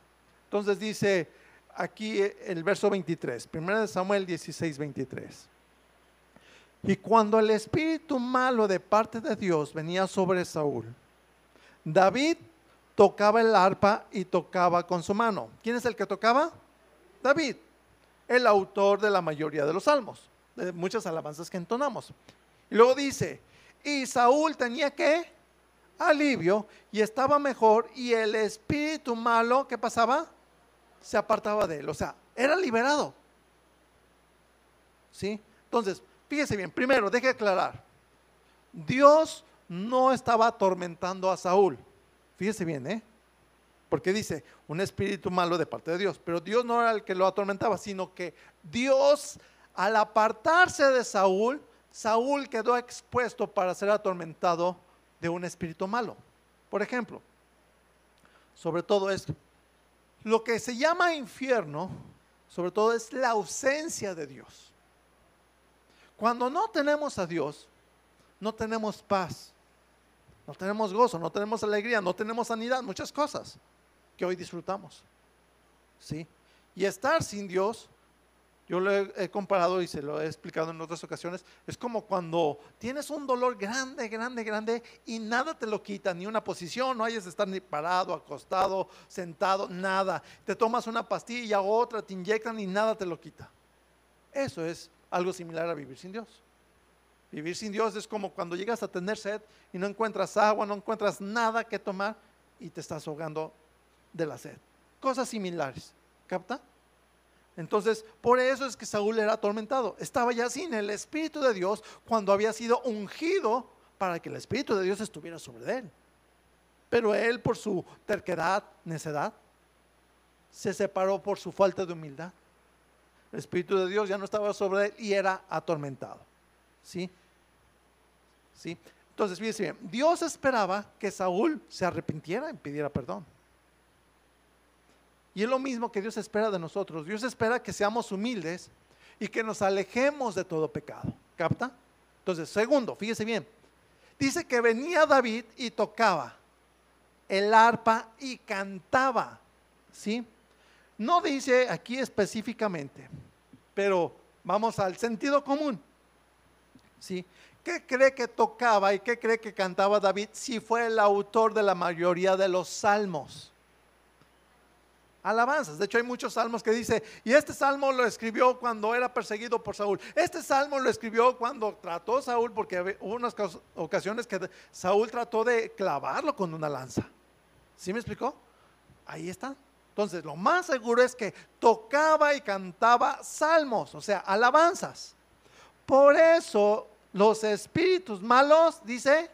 Entonces dice aquí el verso 23, 1 Samuel 16, 23. Y cuando el espíritu malo de parte de Dios venía sobre Saúl, David tocaba el arpa y tocaba con su mano. ¿Quién es el que tocaba? David, el autor de la mayoría de los salmos, de muchas alabanzas que entonamos. Y luego dice, y Saúl tenía que alivio y estaba mejor y el espíritu malo, ¿qué pasaba? Se apartaba de él, o sea, era liberado. ¿Sí? Entonces, fíjese bien, primero, deje aclarar, Dios no estaba atormentando a Saúl. Fíjese bien, ¿eh? Porque dice, un espíritu malo de parte de Dios, pero Dios no era el que lo atormentaba, sino que Dios, al apartarse de Saúl, Saúl quedó expuesto para ser atormentado de un espíritu malo. Por ejemplo, sobre todo es lo que se llama infierno, sobre todo es la ausencia de Dios. Cuando no tenemos a Dios, no tenemos paz, no tenemos gozo, no tenemos alegría, no tenemos sanidad, muchas cosas que hoy disfrutamos. ¿Sí? Y estar sin Dios yo lo he, comparado y se lo he explicado en otras ocasiones. Es como cuando tienes un dolor grande, grande, grande y nada te lo quita, ni una posición, no hayas de estar ni parado, acostado, sentado, nada. Te tomas una pastilla, otra, te inyectan y nada te lo quita. Eso es algo similar a vivir sin Dios. Vivir sin Dios es como cuando llegas a tener sed y no encuentras agua, no encuentras nada que tomar y te estás ahogando de la sed. Cosas similares. ¿Capta? Entonces, por eso es que Saúl era atormentado. Estaba ya sin el Espíritu de Dios cuando había sido ungido para que el Espíritu de Dios estuviera sobre él. Pero él, por su terquedad, necedad, se separó por su falta de humildad. El Espíritu de Dios ya no estaba sobre él y era atormentado. ¿Sí? ¿Sí? Entonces, fíjense bien, Dios esperaba que Saúl se arrepintiera y pidiera perdón. Y es lo mismo que Dios espera de nosotros. Dios espera que seamos humildes y que nos alejemos de todo pecado. ¿Capta? Entonces, segundo, fíjese bien. Dice que venía David y tocaba el arpa y cantaba. ¿Sí? No dice aquí específicamente, pero vamos al sentido común. ¿Sí? ¿Qué cree que tocaba y qué cree que cantaba David si fue el autor de la mayoría de los salmos? alabanzas. De hecho, hay muchos salmos que dice, y este salmo lo escribió cuando era perseguido por Saúl. Este salmo lo escribió cuando trató Saúl, porque hubo unas ocasiones que Saúl trató de clavarlo con una lanza. ¿Sí me explicó? Ahí está. Entonces, lo más seguro es que tocaba y cantaba salmos, o sea, alabanzas. Por eso los espíritus malos, dice,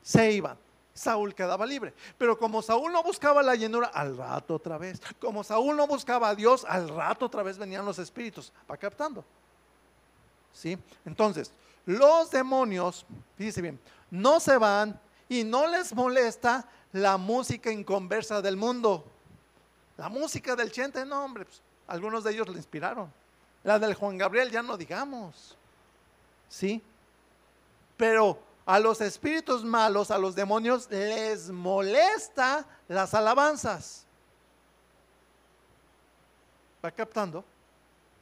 se iban. Saúl quedaba libre. Pero como Saúl no buscaba la llenura, al rato otra vez. Como Saúl no buscaba a Dios, al rato otra vez venían los espíritus. Va captando. ¿Sí? Entonces, los demonios, fíjense bien, no se van y no les molesta la música inconversa del mundo. La música del Chente, no, hombre, pues, algunos de ellos le inspiraron. La del Juan Gabriel, ya no digamos. ¿Sí? Pero a los espíritus malos, a los demonios, les molesta las alabanzas. ¿Va captando?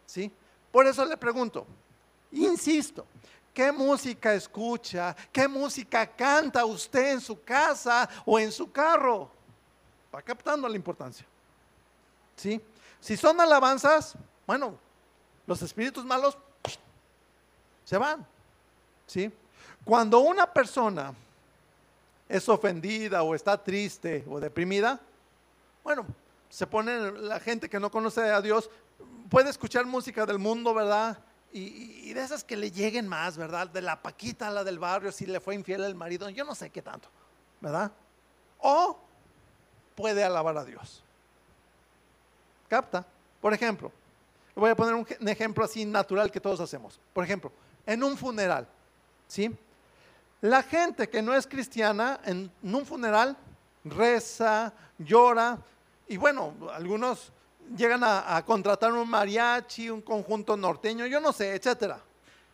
¿Sí? Por eso le pregunto, insisto, ¿qué música escucha? ¿Qué música canta usted en su casa o en su carro? Va captando la importancia. ¿Sí? Si son alabanzas, bueno, los espíritus malos se van. ¿Sí? Cuando una persona es ofendida o está triste o deprimida, bueno, se pone la gente que no conoce a Dios, puede escuchar música del mundo, ¿verdad? Y, de esas que le lleguen más, ¿verdad? De la Paquita a la del barrio, si le fue infiel el marido, yo no sé qué tanto, ¿verdad? O puede alabar a Dios. ¿Capta? Por ejemplo, voy a poner un ejemplo así natural que todos hacemos. Por ejemplo, en un funeral, ¿sí? La gente que no es cristiana en un funeral reza, llora y bueno, algunos llegan a, a contratar un mariachi, un conjunto norteño, yo no sé, etcétera.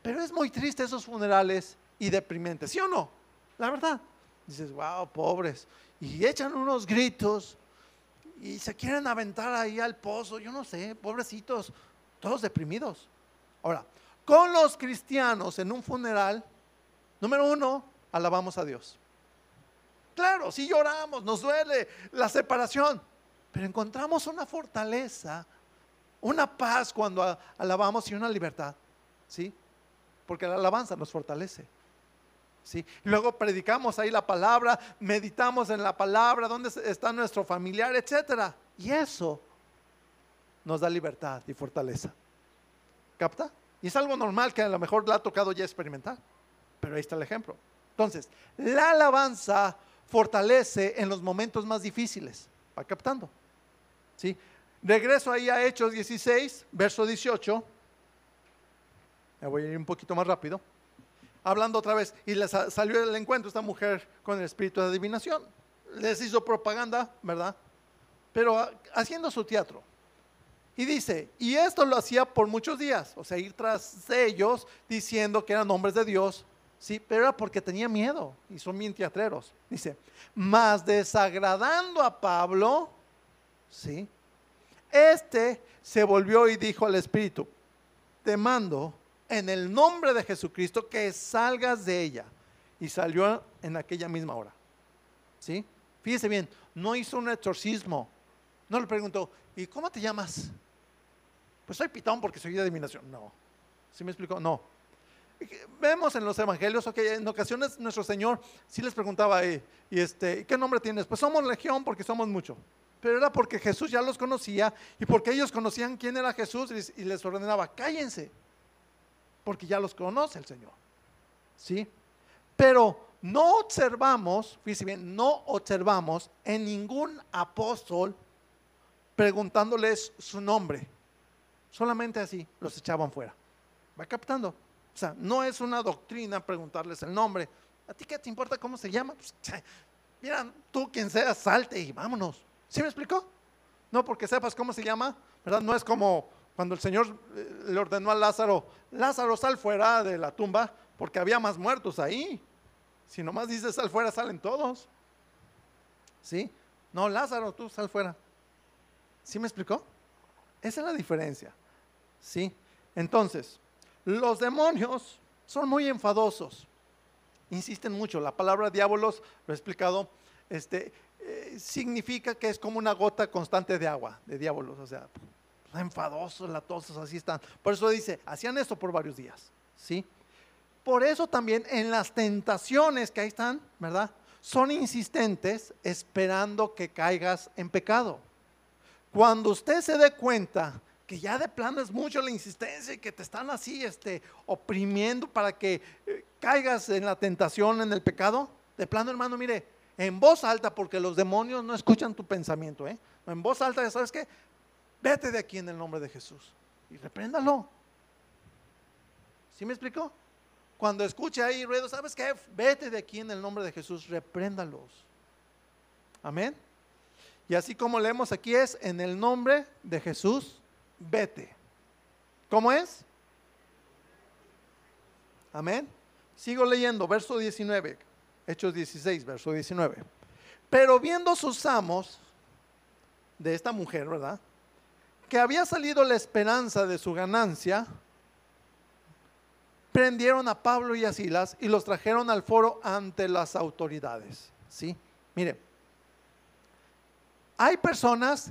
Pero es muy triste esos funerales y deprimentes, ¿sí o no? La verdad. Dices, wow, pobres. Y echan unos gritos y se quieren aventar ahí al pozo, yo no sé, pobrecitos, todos deprimidos. Ahora, con los cristianos en un funeral, número uno, alabamos a Dios. Claro, sí lloramos, nos duele la separación, pero encontramos una fortaleza, una paz cuando alabamos y una libertad, ¿sí? Porque la alabanza nos fortalece. ¿Sí? Luego predicamos ahí la palabra, meditamos en la palabra, dónde está nuestro familiar, etcétera. Y eso nos da libertad y fortaleza. ¿Capta? Y es algo normal que a lo mejor le ha tocado ya experimentar. Pero ahí está el ejemplo. Entonces, la alabanza fortalece en los momentos más difíciles. ¿Va captando? ¿Sí? Regreso ahí a Hechos 16, verso 18. Me voy a ir un poquito más rápido. Hablando otra vez, y les salió el encuentro esta mujer con el espíritu de adivinación. Les hizo propaganda, ¿verdad? Pero haciendo su teatro. Y dice, y esto lo hacía por muchos días, o sea, ir tras ellos diciendo que eran hombres de Dios, sí, pero era porque tenía miedo y son bien teatreros. Dice, más desagradando a Pablo, sí, este se volvió y dijo al Espíritu, te mando en el nombre de Jesucristo que salgas de ella. Y salió en aquella misma hora. ¿Sí? Fíjese bien, no hizo un exorcismo. No le preguntó, ¿y cómo te llamas? Pues soy pitón porque soy de adivinación. No. ¿Sí me explico? No. Vemos en los evangelios que en ocasiones nuestro Señor sí les preguntaba, y este, ¿qué nombre tienes? Pues somos legión porque somos mucho. Pero era porque Jesús ya los conocía y porque ellos conocían quién era Jesús y les ordenaba, cállense, porque ya los conoce el Señor. ¿Sí? Pero no observamos, fíjense bien, no observamos en ningún apóstol preguntándoles su nombre. Solamente así los echaban fuera. ¿Va captando? O sea, no es una doctrina preguntarles el nombre. ¿A ti qué te importa cómo se llama? Pues, mira, tú quien sea, salte y vámonos. ¿Sí me explicó? No porque sepas cómo se llama, ¿verdad? No es como cuando el Señor eh, le ordenó a Lázaro, Lázaro sal fuera de la tumba porque había más muertos ahí. Si nomás dices sal fuera, salen todos. ¿Sí? No, Lázaro, tú sal fuera. ¿Sí me explicó? Esa es la diferencia. ¿Sí? Entonces, los demonios son muy enfadosos. Insisten mucho. La palabra diábolos, lo he explicado, este, eh, significa que es como una gota constante de agua, de diábolos. O sea, enfadosos, latosos, así están. Por eso dice, hacían esto por varios días. ¿Sí? Por eso también en las tentaciones que ahí están, ¿verdad? Son insistentes esperando que caigas en pecado. Cuando usted se dé cuenta que ya de plano es mucho la insistencia y que te están así este, oprimiendo para que eh, caigas en la tentación, en el pecado. De plano, hermano, mire, en voz alta, porque los demonios no escuchan tu pensamiento, ¿eh? En voz alta, ya sabes qué, vete de aquí en el nombre de Jesús y repréndalo. ¿Sí me explicó? Cuando escuche ahí ruido, ¿sabes qué? Vete de aquí en el nombre de Jesús, repréndalos. Amén. Y así como leemos aquí es, en el nombre de Jesús, vete. ¿Cómo es? Amén. Sigo leyendo, verso 19, Hechos 16, verso 19. Pero viendo sus amos de esta mujer, ¿verdad? Que había salido la esperanza de su ganancia, prendieron a Pablo y a Silas y los trajeron al foro ante las autoridades. ¿Sí? Mire, hay personas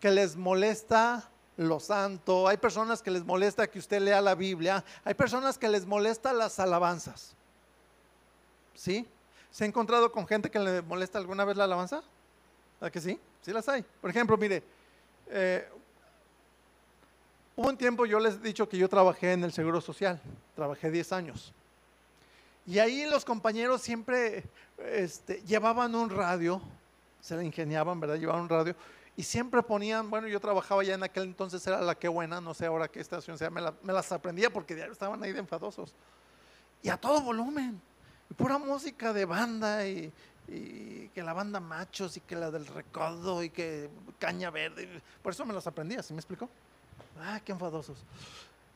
que les molesta lo santo, hay personas que les molesta que usted lea la Biblia, hay personas que les molesta las alabanzas. ¿Sí? ¿Se ha encontrado con gente que le molesta alguna vez la alabanza? ¿A que sí? Sí las hay. Por ejemplo, mire, eh, hubo un tiempo yo les he dicho que yo trabajé en el Seguro Social, trabajé 10 años. Y ahí los compañeros siempre este, llevaban un radio, se la ingeniaban, ¿verdad? Llevaban un radio y siempre ponían, bueno, yo trabajaba ya en aquel entonces, era la que buena, no sé ahora qué estación sea, me, las aprendía porque estaban ahí de enfadosos. Y a todo volumen, y pura música de banda y, que la banda Machos y que la del Recodo y que Caña Verde. Por eso me las aprendí, ¿sí me explicó? Ah, qué enfadosos.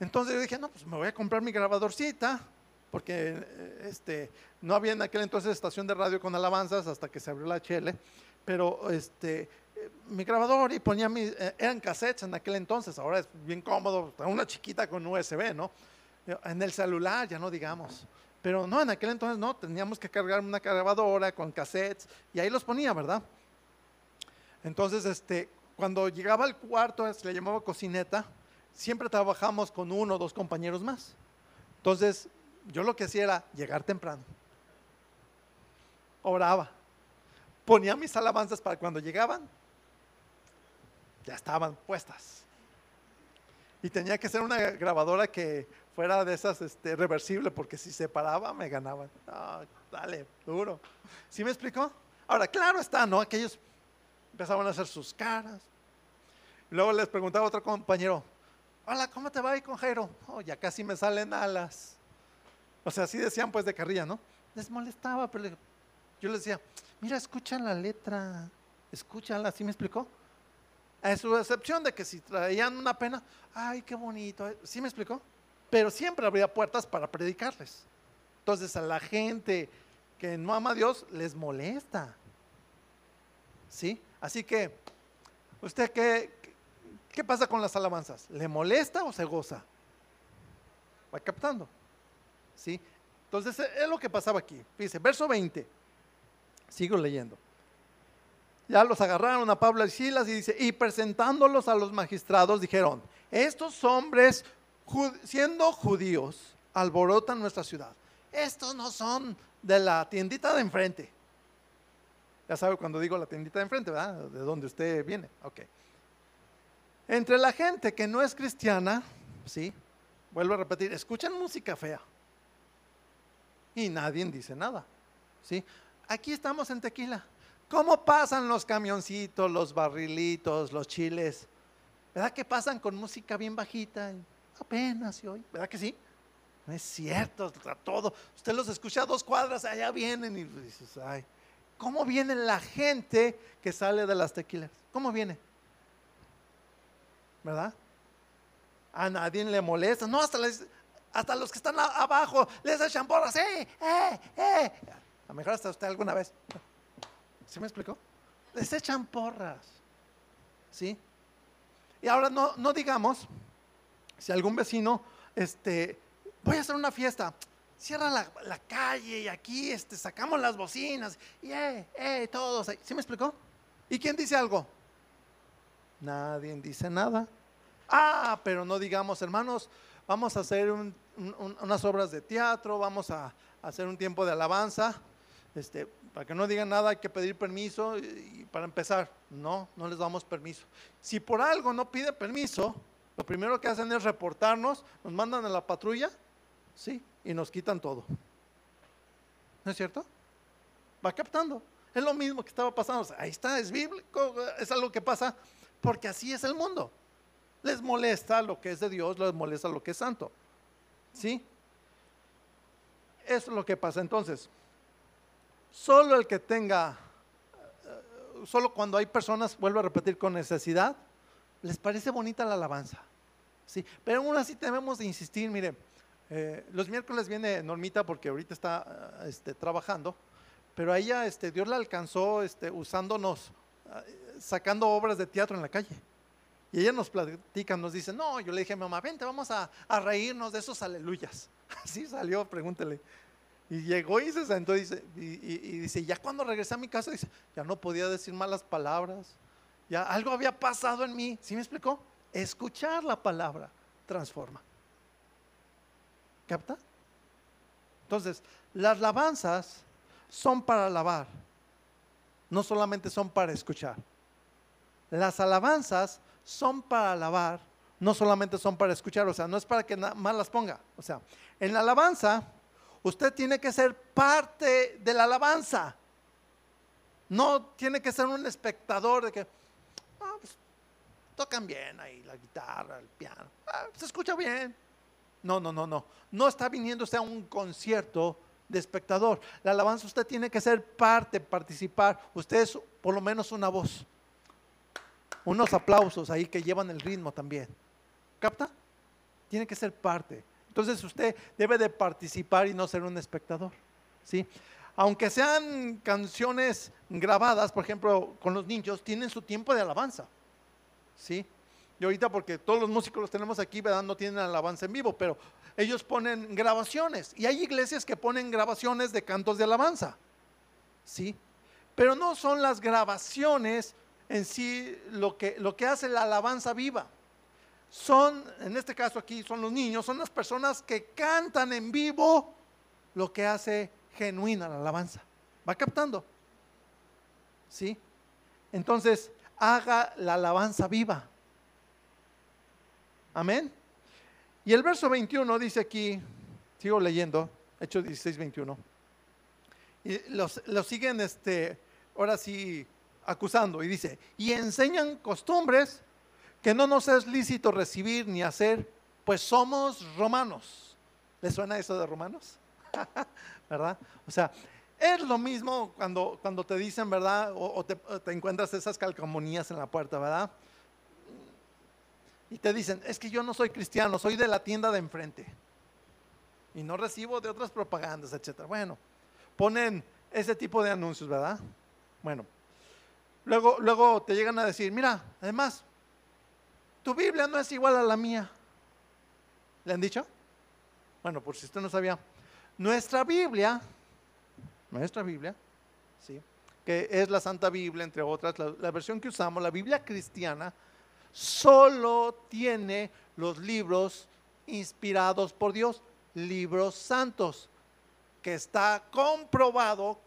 Entonces yo dije, no, pues me voy a comprar mi grabadorcita, porque eh, este, no había en aquel entonces estación de radio con alabanzas hasta que se abrió la HL, pero este, mi grabador y ponía mi, eh, eran cassettes en aquel entonces, ahora es bien cómodo, una chiquita con USB, ¿no? En el celular, ya no digamos. Pero no, en aquel entonces no, teníamos que cargar una grabadora con cassettes y ahí los ponía, ¿verdad? Entonces, este, cuando llegaba al cuarto, se le llamaba cocineta, siempre trabajamos con uno o dos compañeros más. Entonces, yo lo que hacía era llegar temprano. Oraba. Ponía mis alabanzas para cuando llegaban, ya estaban puestas. Y tenía que ser una grabadora que fuera de esas este, reversible, porque si se paraba me ganaban. dale, duro. ¿Sí me explicó? Ahora, claro está, ¿no? Aquellos empezaban a hacer sus caras. Luego les preguntaba a otro compañero, hola, ¿cómo te va ahí con Jairo? Oh, ya casi me salen alas. O sea, así decían pues de carrilla, ¿no? Les molestaba, pero yo les decía, mira, escucha la letra, escúchala, ¿sí me explicó? A su excepción de que si traían una pena, ay, qué bonito, ¿sí me explicó? pero siempre habría puertas para predicarles. Entonces a la gente que no ama a Dios les molesta. ¿Sí? Así que, ¿usted qué, qué pasa con las alabanzas? ¿Le molesta o se goza? Va captando. ¿Sí? Entonces es lo que pasaba aquí. Dice, verso 20. Sigo leyendo. Ya los agarraron a Pablo y Silas y dice, y presentándolos a los magistrados dijeron, estos hombres siendo judíos, alborotan nuestra ciudad. Estos no son de la tiendita de enfrente. Ya sabe cuando digo la tiendita de enfrente, ¿verdad? De donde usted viene. Ok. Entre la gente que no es cristiana, ¿sí? Vuelvo a repetir, escuchan música fea. Y nadie dice nada. ¿Sí? Aquí estamos en Tequila. ¿Cómo pasan los camioncitos, los barrilitos, los chiles? ¿Verdad que pasan con música bien bajita? apenas hoy, ¿verdad que sí? No es cierto, todo. Usted los escucha a dos cuadras, allá vienen y dices, ay, ¿cómo viene la gente que sale de las tequilas? ¿Cómo viene? ¿Verdad? A nadie le molesta, no, hasta, hasta los que están abajo les echan porras, ¡eh, eh, eh! A lo mejor hasta usted alguna vez. ¿Sí me explicó? Les echan porras, ¿sí? Y ahora no, no digamos si algún vecino, este, voy a hacer una fiesta, cierra la, calle y aquí este, sacamos las bocinas eh, eh, todos. ¿Sí me explicó? ¿Y quién dice algo? Nadie dice nada. Ah, pero no digamos, hermanos, vamos a hacer unas obras de teatro, vamos a, hacer un tiempo de alabanza. Este, para que no digan nada hay que pedir permiso y para empezar, no, no les damos permiso. Si por algo no pide permiso, lo primero que hacen es reportarnos, nos mandan a la patrulla, sí, y nos quitan todo. ¿No es cierto? Va captando. Es lo mismo que estaba pasando. ahí está, es bíblico, es algo que pasa porque así es el mundo. Les molesta lo que es de Dios, les molesta lo que es santo. ¿Sí? Eso es lo que pasa. Entonces, solo el que tenga, eh, solo cuando hay personas, vuelvo a repetir, con necesidad, les parece bonita la alabanza. ¿sí? Pero aún así tenemos de insistir, mire, eh, los miércoles viene Normita porque ahorita está ah, este, trabajando, pero a ella este, Dios la alcanzó este, usándonos, sacando obras de teatro en la calle. Y ella nos platica, nos dice, no, yo le dije a mamá, vente, vamos a, reírnos de esos aleluyas. Así salió, pregúntele. Y llegó y se sentó y dice, y, dice, ya cuando regresé a mi casa, dice, ya no podía decir malas palabras, ya algo había pasado en mí. ¿Sí me explicó? Escuchar la palabra transforma. ¿Capta? Entonces, las alabanzas son para alabar, no solamente son para escuchar. Las alabanzas son para alabar, no solamente son para escuchar, o sea, no es para que más las ponga. O sea, en la alabanza, usted tiene que ser parte de la alabanza. No tiene que ser un espectador de que, tocan bien ahí la guitarra, el piano, ah, se escucha bien. No, no, no, no. No está viniendo usted a un concierto de espectador. La alabanza usted tiene que ser parte, participar. Usted es por lo menos una voz. Unos aplausos ahí que llevan el ritmo también. ¿Capta? Tiene que ser parte. Entonces usted debe de participar y no ser un espectador. ¿Sí? Aunque sean canciones grabadas, por ejemplo, con los niños, tienen su tiempo de alabanza. ¿Sí? Y ahorita porque todos los músicos los tenemos aquí, ¿verdad? No tienen alabanza en vivo, pero ellos ponen grabaciones. Y hay iglesias que ponen grabaciones de cantos de alabanza. ¿Sí? Pero no son las grabaciones en sí lo que, lo que hace la alabanza viva. Son, en este caso aquí, son los niños, son las personas que cantan en vivo lo que hace genuina la alabanza. ¿Va captando? ¿Sí? Entonces, haga la alabanza viva. Amén. Y el verso 21 dice aquí, sigo leyendo, Hechos 16, 21. Y los, siguen, este, ahora sí, acusando. Y dice, y enseñan costumbres que no nos es lícito recibir ni hacer, pues somos romanos. ¿Le suena eso de romanos? ¿Verdad? O sea, es lo mismo cuando, cuando te dicen, ¿verdad? O, te, encuentras esas calcamonías en la puerta, ¿verdad? y te dicen, es que yo no soy cristiano, soy de la tienda de enfrente. Y no recibo de otras propagandas, etc. Bueno, ponen ese tipo de anuncios, ¿verdad? Bueno, luego, luego te llegan a decir, mira, además, tu Biblia no es igual a la mía. ¿Le han dicho? Bueno, por si usted no sabía, nuestra Biblia, nuestra Biblia, ¿sí? que es la Santa Biblia, entre otras, la versión que usamos, la Biblia cristiana, solo tiene los libros inspirados por Dios, libros santos, que está comprobado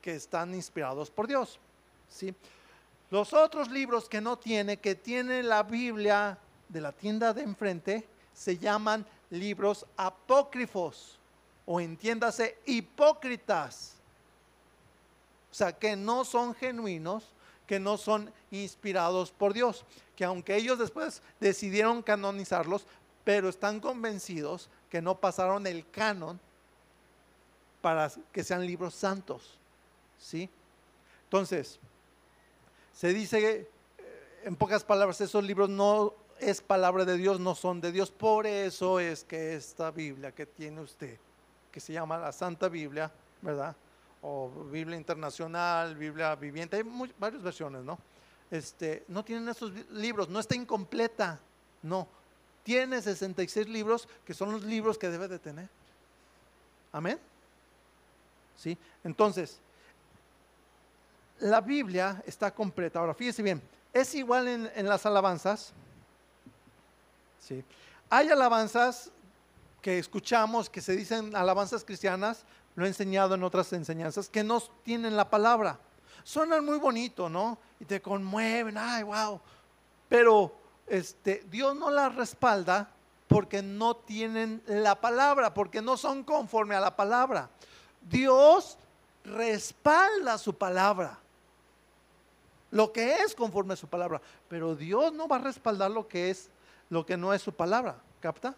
que están inspirados por Dios. ¿sí? Los otros libros que no tiene, que tiene la Biblia de la tienda de enfrente, se llaman libros apócrifos o entiéndase hipócritas. O sea, que no son genuinos, que no son inspirados por Dios que aunque ellos después decidieron canonizarlos, pero están convencidos que no pasaron el canon para que sean libros santos. ¿Sí? Entonces, se dice eh, en pocas palabras, esos libros no es palabra de Dios, no son de Dios. Por eso es que esta Biblia que tiene usted, que se llama la Santa Biblia, ¿verdad? O Biblia Internacional, Biblia Viviente, hay varias versiones, ¿no? este, no tienen esos libros, no está incompleta, no. Tiene 66 libros que son los libros que debe de tener. Amén. ¿Sí? Entonces, la Biblia está completa. Ahora, fíjese bien, es igual en, las alabanzas. ¿Sí? Hay alabanzas que escuchamos, que se dicen alabanzas cristianas, lo he enseñado en otras enseñanzas, que no tienen la palabra. Suenan muy bonito, ¿no? Y te conmueven, ay, wow. Pero este, Dios no las respalda porque no tienen la palabra, porque no son conforme a la palabra. Dios respalda su palabra, lo que es conforme a su palabra, pero Dios no va a respaldar lo que es lo que no es su palabra, ¿capta?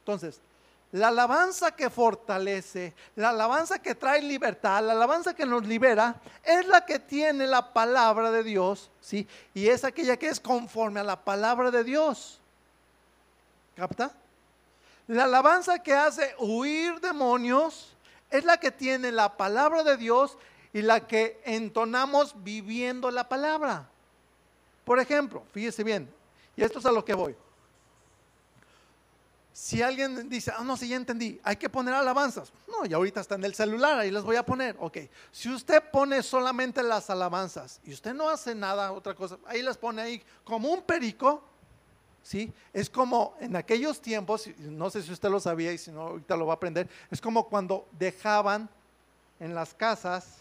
Entonces, la alabanza que fortalece, la alabanza que trae libertad, la alabanza que nos libera, es la que tiene la palabra de Dios, ¿sí? Y es aquella que es conforme a la palabra de Dios. ¿Capta? La alabanza que hace huir demonios es la que tiene la palabra de Dios y la que entonamos viviendo la palabra. Por ejemplo, fíjese bien, y esto es a lo que voy. Si alguien dice, ah, no, sí, ya entendí, hay que poner alabanzas. No, y ahorita está en el celular, ahí les voy a poner. Ok, si usted pone solamente las alabanzas y usted no hace nada, otra cosa, ahí las pone ahí como un perico, ¿sí? Es como en aquellos tiempos, no sé si usted lo sabía y si no, ahorita lo va a aprender, es como cuando dejaban en las casas,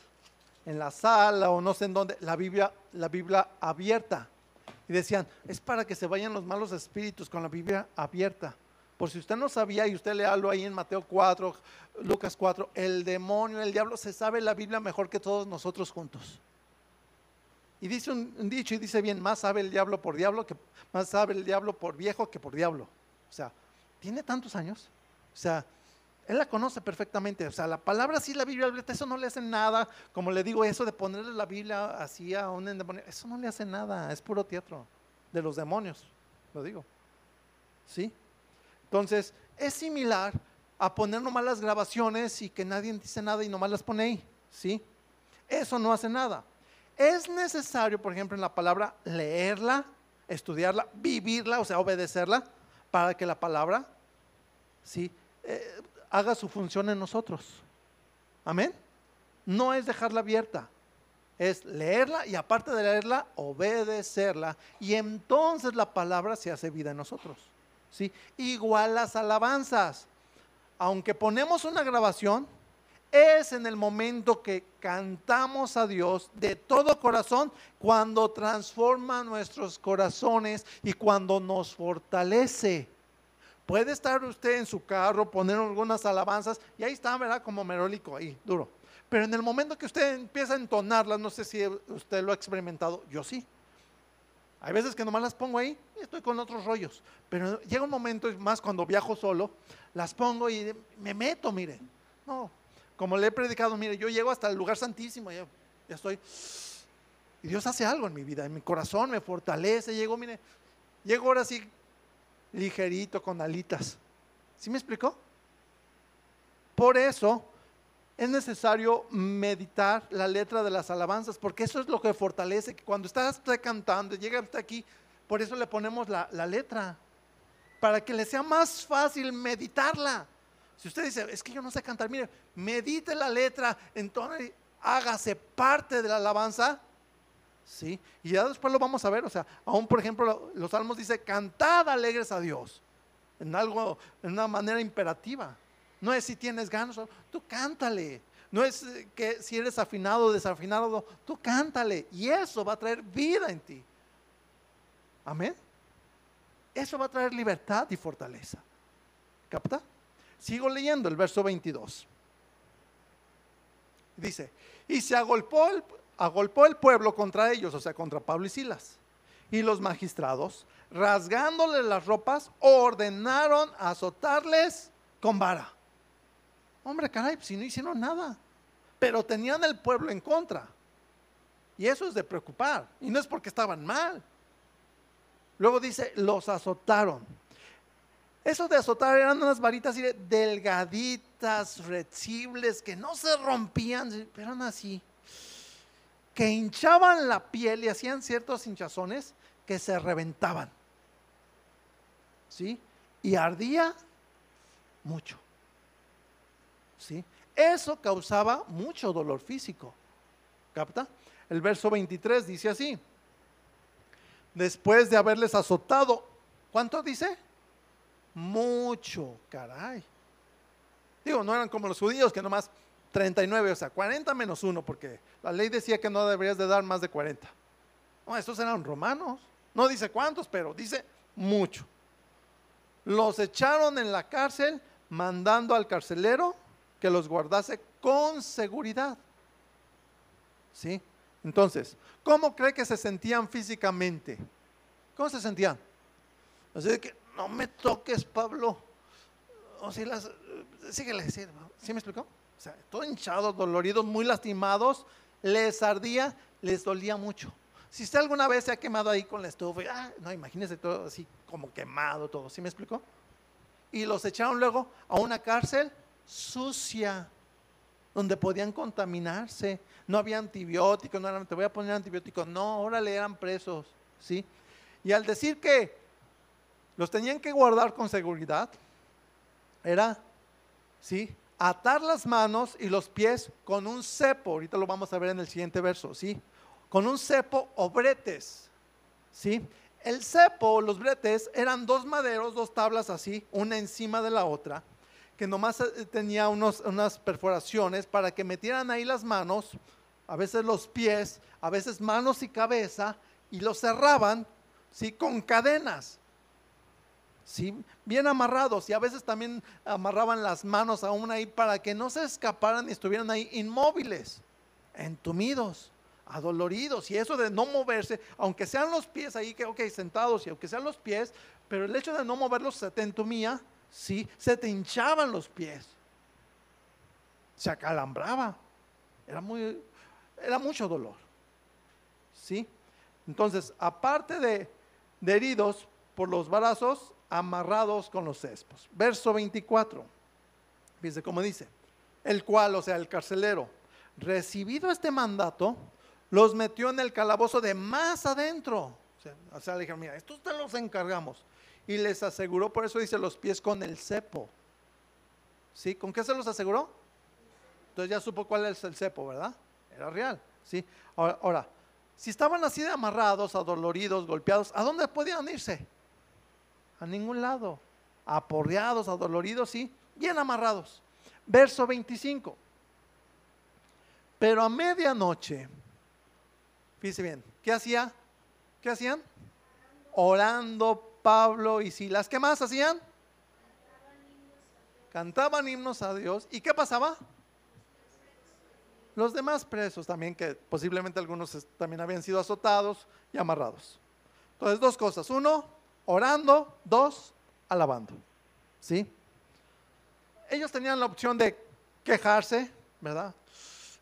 en la sala o no sé en dónde, la Biblia, la Biblia abierta. Y decían, es para que se vayan los malos espíritus con la Biblia abierta. Por si usted no sabía y usted le hablo ahí en Mateo 4, Lucas 4, el demonio, el diablo se sabe la Biblia mejor que todos nosotros juntos. Y dice un, dicho y dice bien, más sabe el diablo por diablo que más sabe el diablo por viejo que por diablo. O sea, tiene tantos años. O sea, Él la conoce perfectamente. O sea, la palabra sí, la Biblia, eso no le hace nada. Como le digo, eso de ponerle la Biblia así a un endemoniado, eso no le hace nada. Es puro teatro de los demonios, lo digo. ¿Sí? Entonces, es similar a poner nomás las grabaciones y que nadie dice nada y nomás las pone ahí. ¿Sí? Eso no hace nada. Es necesario, por ejemplo, en la palabra leerla, estudiarla, vivirla, o sea, obedecerla, para que la palabra, ¿sí? Eh, haga su función en nosotros. Amén. No es dejarla abierta, es leerla y aparte de leerla, obedecerla. Y entonces la palabra se hace vida en nosotros. ¿sí? Igual las alabanzas. Aunque ponemos una grabación, es en el momento que cantamos a Dios de todo corazón cuando transforma nuestros corazones y cuando nos fortalece. Puede estar usted en su carro, poner algunas alabanzas y ahí está, ¿verdad? Como merólico ahí, duro. Pero en el momento que usted empieza a entonarlas, no sé si usted lo ha experimentado, yo sí. Hay veces que nomás las pongo ahí y estoy con otros rollos. Pero llega un momento, más cuando viajo solo, las pongo y me meto, mire. No, como le he predicado, mire, yo llego hasta el lugar santísimo, ya, ya estoy. Y Dios hace algo en mi vida, en mi corazón me fortalece. Llego, mire, llego ahora sí ligerito con alitas. ¿Sí me explicó? Por eso es necesario meditar la letra de las alabanzas, porque eso es lo que fortalece, que cuando estás cantando, llega hasta aquí, por eso le ponemos la, la letra, para que le sea más fácil meditarla. Si usted dice, es que yo no sé cantar, mire, medite la letra, entonces hágase parte de la alabanza ¿sí? Y ya después lo vamos a ver, o sea, aún por ejemplo los salmos dice, cantad alegres a Dios, en algo, en una manera imperativa. No es si tienes ganas, tú cántale. No es eh, que si eres afinado o desafinado, tú cántale. Y eso va a traer vida en ti. Amén. Eso va a traer libertad y fortaleza. ¿Capta? Sigo leyendo el verso 22. Dice, y se agolpó el, agolpó el pueblo contra ellos, o sea, contra Pablo y Silas. Y los magistrados, rasgándole las ropas, ordenaron azotarles con vara. Hombre, caray, si no hicieron nada, pero tenían el pueblo en contra. Y eso es de preocupar. Y no es porque estaban mal. Luego dice, los azotaron. Eso de azotar eran unas varitas delgaditas, flexibles, que no se rompían, eran así que hinchaban la piel y hacían ciertos hinchazones que se reventaban. ¿Sí? Y ardía mucho. ¿Sí? Eso causaba mucho dolor físico. ¿Capta? El verso 23 dice así. Después de haberles azotado, ¿cuánto dice? Mucho, caray. Digo, no eran como los judíos que nomás 39, o sea, 40 menos 1, porque la ley decía que no deberías de dar más de 40. No, estos eran romanos. No dice cuántos, pero dice mucho. Los echaron en la cárcel mandando al carcelero que los guardase con seguridad. ¿Sí? Entonces, ¿cómo cree que se sentían físicamente? ¿Cómo se sentían? Así de que no me toques, Pablo. O si las, síguele, ¿sí, ¿sí me explicó? O sea, todo hinchados, doloridos, muy lastimados, les ardía, les dolía mucho. Si usted alguna vez se ha quemado ahí con la estufa, ah, no, imagínese todo así como quemado, todo, ¿sí me explicó? Y los echaron luego a una cárcel sucia, donde podían contaminarse. No había antibióticos, no te voy a poner antibióticos, no, ahora le eran presos, ¿sí? Y al decir que los tenían que guardar con seguridad, era, ¿sí? Atar las manos y los pies con un cepo, ahorita lo vamos a ver en el siguiente verso, ¿sí? Con un cepo o bretes, ¿sí? El cepo, los bretes, eran dos maderos, dos tablas así, una encima de la otra, que nomás eh, tenía unos, unas perforaciones para que metieran ahí las manos, a veces los pies, a veces manos y cabeza, y los cerraban, ¿sí? Con cadenas. ¿Sí? bien amarrados y a veces también amarraban las manos aún ahí para que no se escaparan y estuvieran ahí inmóviles, entumidos, adoloridos. Y eso de no moverse, aunque sean los pies ahí, que ok, sentados y aunque sean los pies, pero el hecho de no moverlos se te entumía, ¿sí? se te hinchaban los pies. se acalambraba. Era, muy, era mucho dolor. ¿Sí? Entonces, aparte de, heridos por los brazos, amarrados con los cespos. Verso 24. Dice, como dice, el cual, o sea, el carcelero, recibido este mandato, los metió en el calabozo de más adentro. O sea, le dijeron, mira, estos te los encargamos. Y les aseguró, por eso dice, los pies con el cepo. ¿Sí? ¿Con qué se los aseguró? Entonces ya supo cuál es el cepo, ¿verdad? Era real. ¿Sí? Ahora, ahora, si estaban así de amarrados, adoloridos, golpeados, ¿a dónde podían irse? A ningún lado. Aporreados, adoloridos, sí, bien amarrados. Verso 25. Pero a medianoche, fíjese bien, ¿qué hacía? ¿Qué hacían? Orando Pablo y Silas. ¿Qué más hacían? Cantaban himnos a Dios. ¿Y qué pasaba? Los demás presos también, que posiblemente algunos también habían sido azotados y amarrados. Entonces, dos cosas. Uno, orando. Dos, alabando. ¿Sí? Ellos tenían la opción de quejarse, ¿verdad?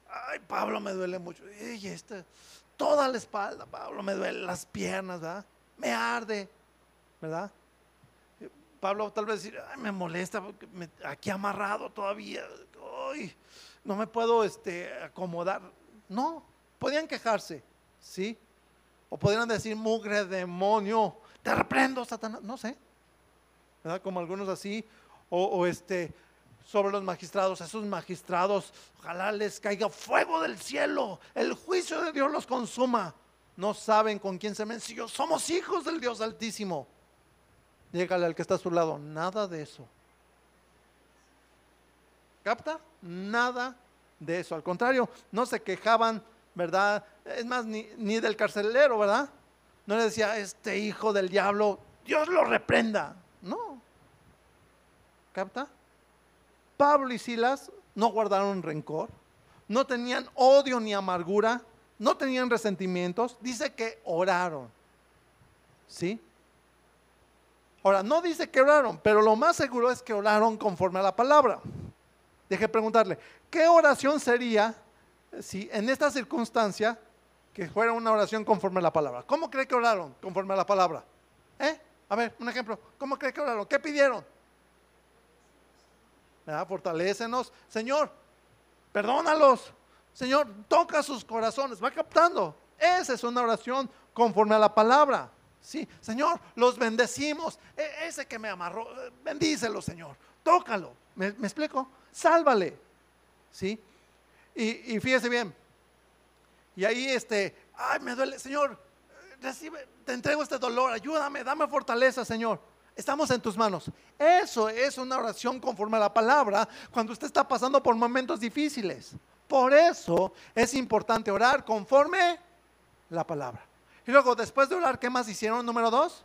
Ay, Pablo me duele mucho. Y este, toda la espalda, Pablo me duele, las piernas, ¿verdad? Me arde, ¿verdad? Pablo tal vez decir, Ay, me molesta porque aquí amarrado todavía, Ay, no me puedo este, acomodar. No, podían quejarse, ¿sí? O podrían decir, mugre demonio, te reprendo, Satanás, no sé, ¿verdad? Como algunos así, o, este, sobre los magistrados, esos magistrados, ojalá les caiga fuego del cielo, el juicio de Dios los consuma. No saben con quién se mencionó, somos hijos del Dios Altísimo. Dígale al que está a su lado, nada de eso. ¿Capta? Nada de eso. Al contrario, no se quejaban, ¿verdad? Es más, ni, ni del carcelero, ¿verdad? No le decía, este hijo del diablo, Dios lo reprenda. No. ¿Capta? Pablo y Silas no guardaron rencor, no tenían odio ni amargura, no tenían resentimientos, dice que oraron. ¿Sí? Ahora, no dice que oraron, pero lo más seguro es que oraron conforme a la palabra. Deje preguntarle, ¿qué oración sería si en esta circunstancia que fuera una oración conforme a la palabra? ¿Cómo cree que oraron conforme a la palabra? ¿Eh? A ver, un ejemplo. ¿Cómo cree que oraron? ¿Qué pidieron? ¿verdad? Fortalécenos. Señor, perdónalos. Señor, toca sus corazones. Va captando. Esa es una oración conforme a la palabra. Sí, Señor, los bendecimos. E, ese que me amarró, bendícelo, Señor. Tócalo. ¿Me, explico? Sálvale. ¿Sí? Y, y, fíjese bien. Y ahí este, ay, me duele, Señor, recibe, te entrego este dolor, ayúdame, dame fortaleza, Señor. Estamos en tus manos. Eso es una oración conforme a la palabra cuando usted está pasando por momentos difíciles. Por eso es importante orar conforme la palabra. Y luego, después de orar, ¿qué más hicieron? Número dos.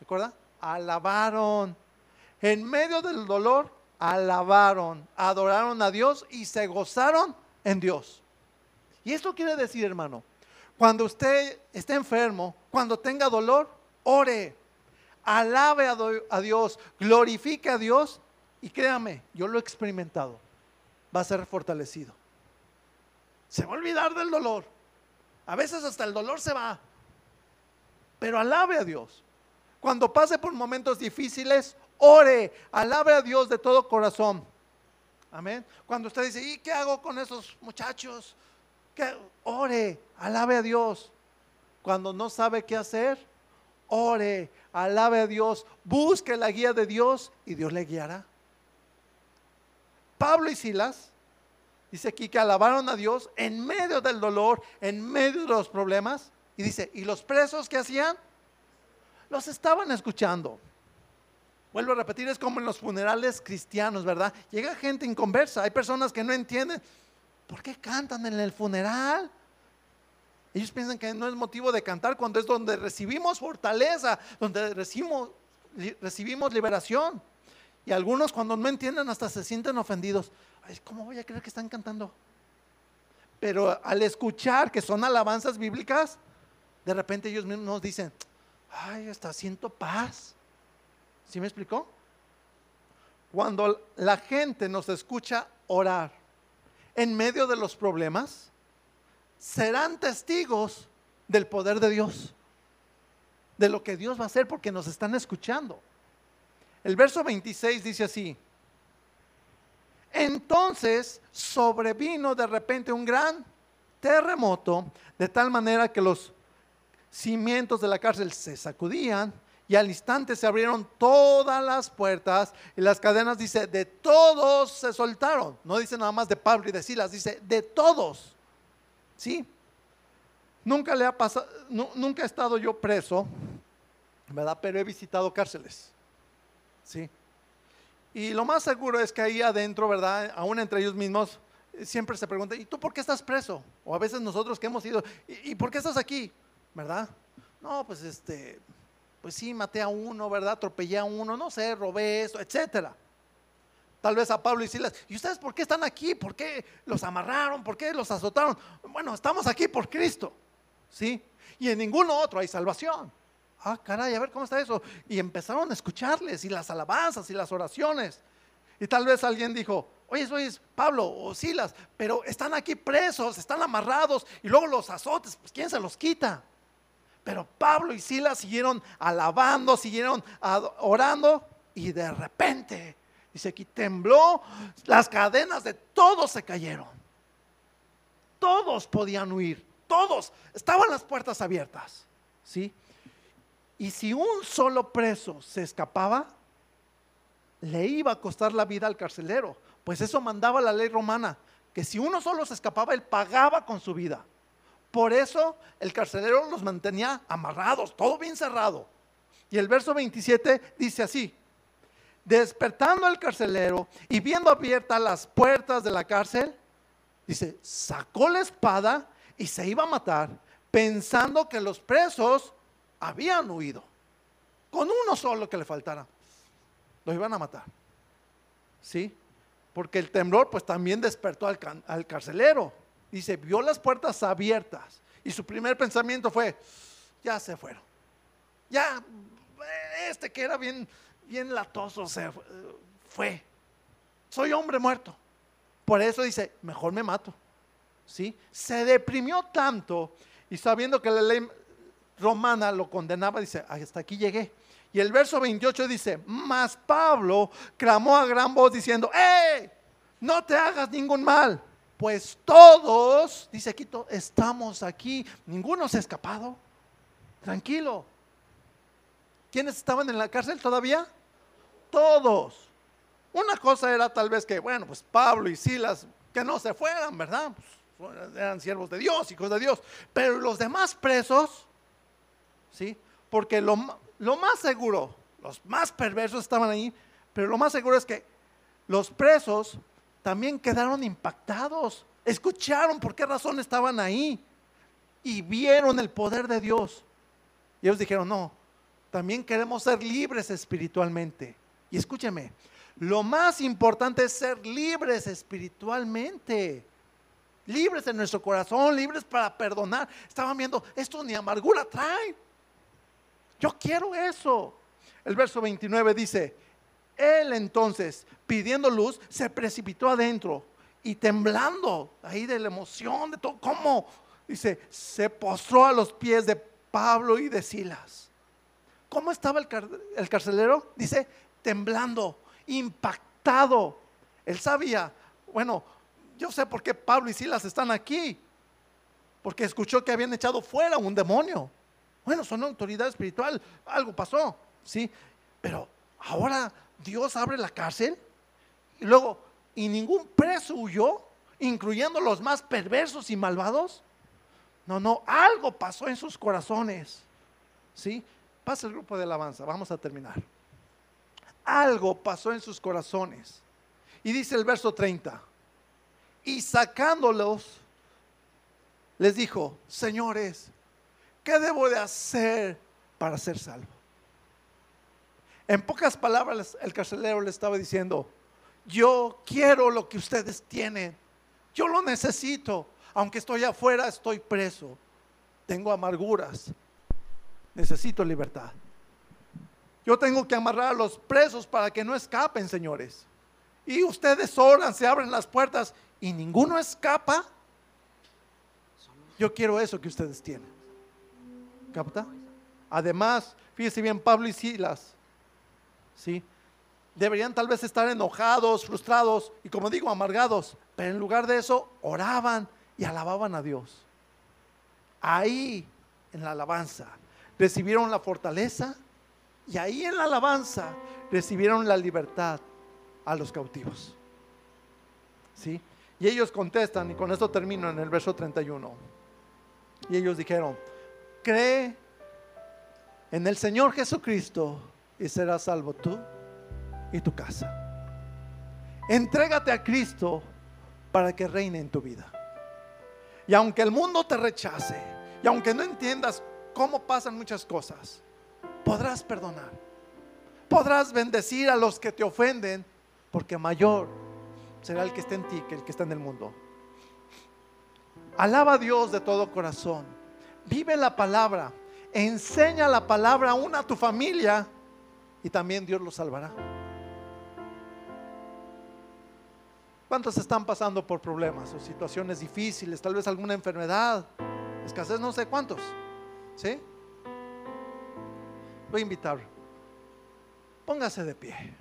¿Recuerda? Alabaron. En medio del dolor, alabaron, adoraron a Dios y se gozaron en Dios. Y esto quiere decir, hermano, cuando usted esté enfermo, cuando tenga dolor, ore alabe a Dios, glorifique a Dios y créame, yo lo he experimentado, va a ser fortalecido. Se va a olvidar del dolor. A veces hasta el dolor se va. Pero alabe a Dios. Cuando pase por momentos difíciles, ore, alabe a Dios de todo corazón. Amén. Cuando usted dice, ¿y qué hago con esos muchachos? ¿Qué? Ore, alabe a Dios. Cuando no sabe qué hacer, ore, alabe a Dios, busque la guía de Dios y Dios le guiará. Pablo y Silas, dice aquí que alabaron a Dios en medio del dolor, en medio de los problemas. Y dice, ¿y los presos qué hacían? Los estaban escuchando. Vuelvo a repetir, es como en los funerales cristianos, ¿verdad? Llega gente inconversa, hay personas que no entienden, ¿por qué cantan en el funeral? Ellos piensan que no es motivo de cantar cuando es donde recibimos fortaleza, donde recibimos, liberación. Y algunos cuando no entienden hasta se sienten ofendidos. Ay, ¿Cómo voy a creer que están cantando? Pero al escuchar que son alabanzas bíblicas, de repente ellos mismos dicen, ay, hasta siento paz. ¿Sí me explicó? Cuando la gente nos escucha orar en medio de los problemas, serán testigos del poder de Dios, de lo que Dios va a hacer porque nos están escuchando. El verso 26 dice así, entonces sobrevino de repente un gran terremoto, de tal manera que los cimientos de la cárcel se sacudían y al instante se abrieron todas las puertas y las cadenas, dice, de todos se soltaron. No dice nada más de Pablo y de Silas, dice, de todos. ¿Sí? Nunca le ha pasado, nunca he estado yo preso, ¿verdad? Pero he visitado cárceles. ¿Sí? Y lo más seguro es que ahí adentro, ¿verdad? Aún entre ellos mismos, siempre se pregunta, ¿y tú por qué estás preso? O a veces nosotros que hemos ido, ¿y, por qué estás aquí? ¿Verdad? No, pues este, pues sí, maté a uno, ¿verdad? Atropellé a uno, no sé, robé eso, etcétera. Tal vez a Pablo y Silas, ¿y ustedes por qué están aquí? ¿Por qué los amarraron? ¿Por qué los azotaron? Bueno, estamos aquí por Cristo, ¿sí? Y en ninguno otro hay salvación. Ah, caray, a ver cómo está eso. Y empezaron a escucharles y las alabanzas y las oraciones. Y tal vez alguien dijo, oye, soy Pablo o Silas, pero están aquí presos, están amarrados y luego los azotes, pues ¿quién se los quita? Pero Pablo y Silas siguieron alabando, siguieron orando y de repente, dice aquí, tembló, las cadenas de todos se cayeron. Todos podían huir, todos, estaban las puertas abiertas, ¿sí? Y si un solo preso se escapaba, le iba a costar la vida al carcelero, pues eso mandaba la ley romana, que si uno solo se escapaba, él pagaba con su vida. Por eso el carcelero los mantenía amarrados, todo bien cerrado. Y el verso 27 dice así, despertando el carcelero y viendo abiertas las puertas de la cárcel, dice, sacó la espada y se iba a matar, pensando que los presos habían huido. Con uno solo que le faltara, los iban a matar. ¿Sí? Porque el temblor pues también despertó al, al carcelero. Dice, vio las puertas abiertas y su primer pensamiento fue, ya se fueron. Ya, este que era bien, bien latoso se fue. Soy hombre muerto. Por eso dice, mejor me mato. ¿Sí? Se deprimió tanto y sabiendo que la ley romana lo condenaba, dice, hasta aquí llegué. Y el verso 28 dice, mas Pablo clamó a gran voz diciendo, ¡eh! No te hagas ningún mal, pues todos, dice aquí, estamos aquí, ninguno se ha escapado. Tranquilo. ¿Quiénes estaban en la cárcel todavía? Todos. Una cosa era tal vez que, bueno, pues Pablo y Silas, que no se fueran, ¿verdad? Pues, eran siervos de Dios, hijos de Dios. Pero los demás presos, ¿sí? Porque lo, lo más seguro, los más perversos estaban ahí, pero lo más seguro es que los presos también quedaron impactados, escucharon por qué razón estaban ahí y vieron el poder de Dios. Y ellos dijeron, no, también queremos ser libres espiritualmente. Y escúcheme, lo más importante es ser libres espiritualmente. Libres en nuestro corazón, libres para perdonar. Estaban viendo, esto ni amargura trae. Yo quiero eso. El verso 29 dice, él entonces, pidiendo luz, se precipitó adentro y temblando ahí de la emoción, de todo, ¿cómo? Dice, se postró a los pies de Pablo y de Silas. ¿Cómo estaba el, carcelero? Dice, temblando, impactado. Él sabía, bueno, yo sé por qué Pablo y Silas están aquí. Porque escuchó que habían echado fuera un demonio. Bueno, son autoridad espiritual, algo pasó, ¿sí? Pero ahora Dios abre la cárcel y luego, ¿y ningún preso huyó, incluyendo los más perversos y malvados? No, no, algo pasó en sus corazones. ¿Sí? Pasa el grupo de alabanza, vamos a terminar. Algo pasó en sus corazones. Y dice el verso 30, y sacándolos, les dijo, señores, ¿qué debo de hacer para ser salvo? En pocas palabras, el carcelero le estaba diciendo, yo quiero lo que ustedes tienen, yo lo necesito, aunque estoy afuera, estoy preso, tengo amarguras, necesito libertad. Yo tengo que amarrar a los presos para que no escapen, señores. y ustedes oran, se abren las puertas y ninguno escapa. Yo quiero eso que ustedes tienen. ¿Capta? Además, fíjese bien, Pablo y Silas, ¿sí? Deberían tal vez estar enojados, frustrados y como digo, amargados, pero en lugar de eso, oraban y alababan a Dios. Ahí, en la alabanza, recibieron la fortaleza y ahí en la alabanza recibieron la libertad a los cautivos. ¿Sí? Y ellos contestan, y con esto termino en el verso 31. Y ellos dijeron, cree en el Señor Jesucristo y serás salvo tú y tu casa. Entrégate a Cristo para que reine en tu vida. Y aunque el mundo te rechace, y aunque no entiendas cómo pasan muchas cosas, podrás perdonar. Podrás bendecir a los que te ofenden, porque mayor será el que está en ti que el que está en el mundo. Alaba a Dios de todo corazón. Vive la palabra. Enseña la palabra aún a tu familia y también Dios lo salvará. ¿Cuántos están pasando por problemas o situaciones difíciles? Tal vez alguna enfermedad, escasez, no sé cuántos. ¿Sí? Voy a invitar. Póngase de pie.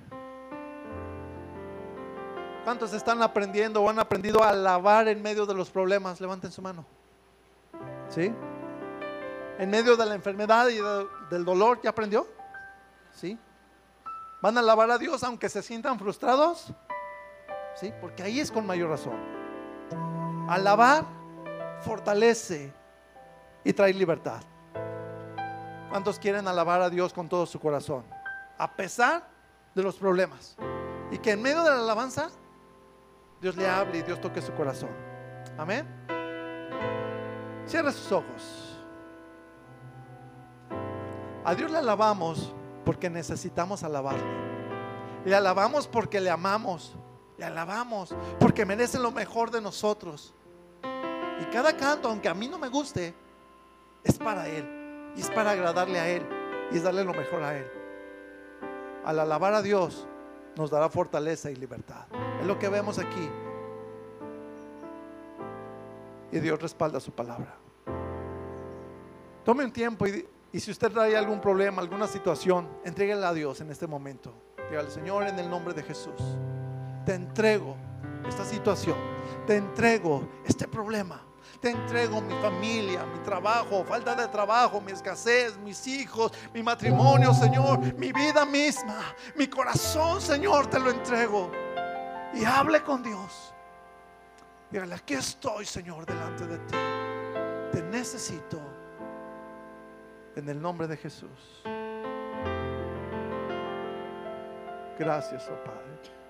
¿Cuántos están aprendiendo o han aprendido a alabar en medio de los problemas? Levanten su mano. ¿Sí? En medio de la enfermedad y del dolor, ¿ya aprendió? ¿Sí? ¿Van a alabar a Dios aunque se sientan frustrados? ¿Sí? Porque ahí es con mayor razón. Alabar fortalece y trae libertad. ¿Cuántos quieren alabar a Dios con todo su corazón? A pesar de los problemas. Y que en medio de la alabanza Dios le hable y Dios toque su corazón. Amén. Cierre sus ojos. A Dios le alabamos porque necesitamos alabarle. Le alabamos porque le amamos. Le alabamos porque merece lo mejor de nosotros. Y cada canto, aunque a mí no me guste, es para Él. Y es para agradarle a Él. Y es darle lo mejor a Él. Al alabar a Dios, nos dará fortaleza y libertad. Es lo que vemos aquí. Y Dios respalda su palabra. Tome un tiempo y, si usted trae algún problema, alguna situación, entréguela a Dios en este momento. Dígale, Señor, en el nombre de Jesús, te entrego esta situación, te entrego este problema. Te entrego mi familia, mi trabajo, falta de trabajo, mi escasez, mis hijos, mi matrimonio, Señor, mi vida misma, mi corazón, Señor, te lo entrego. Y hable con Dios. Dígale, aquí estoy, Señor, delante de ti. Te necesito. En el nombre de Jesús. Gracias, oh Padre.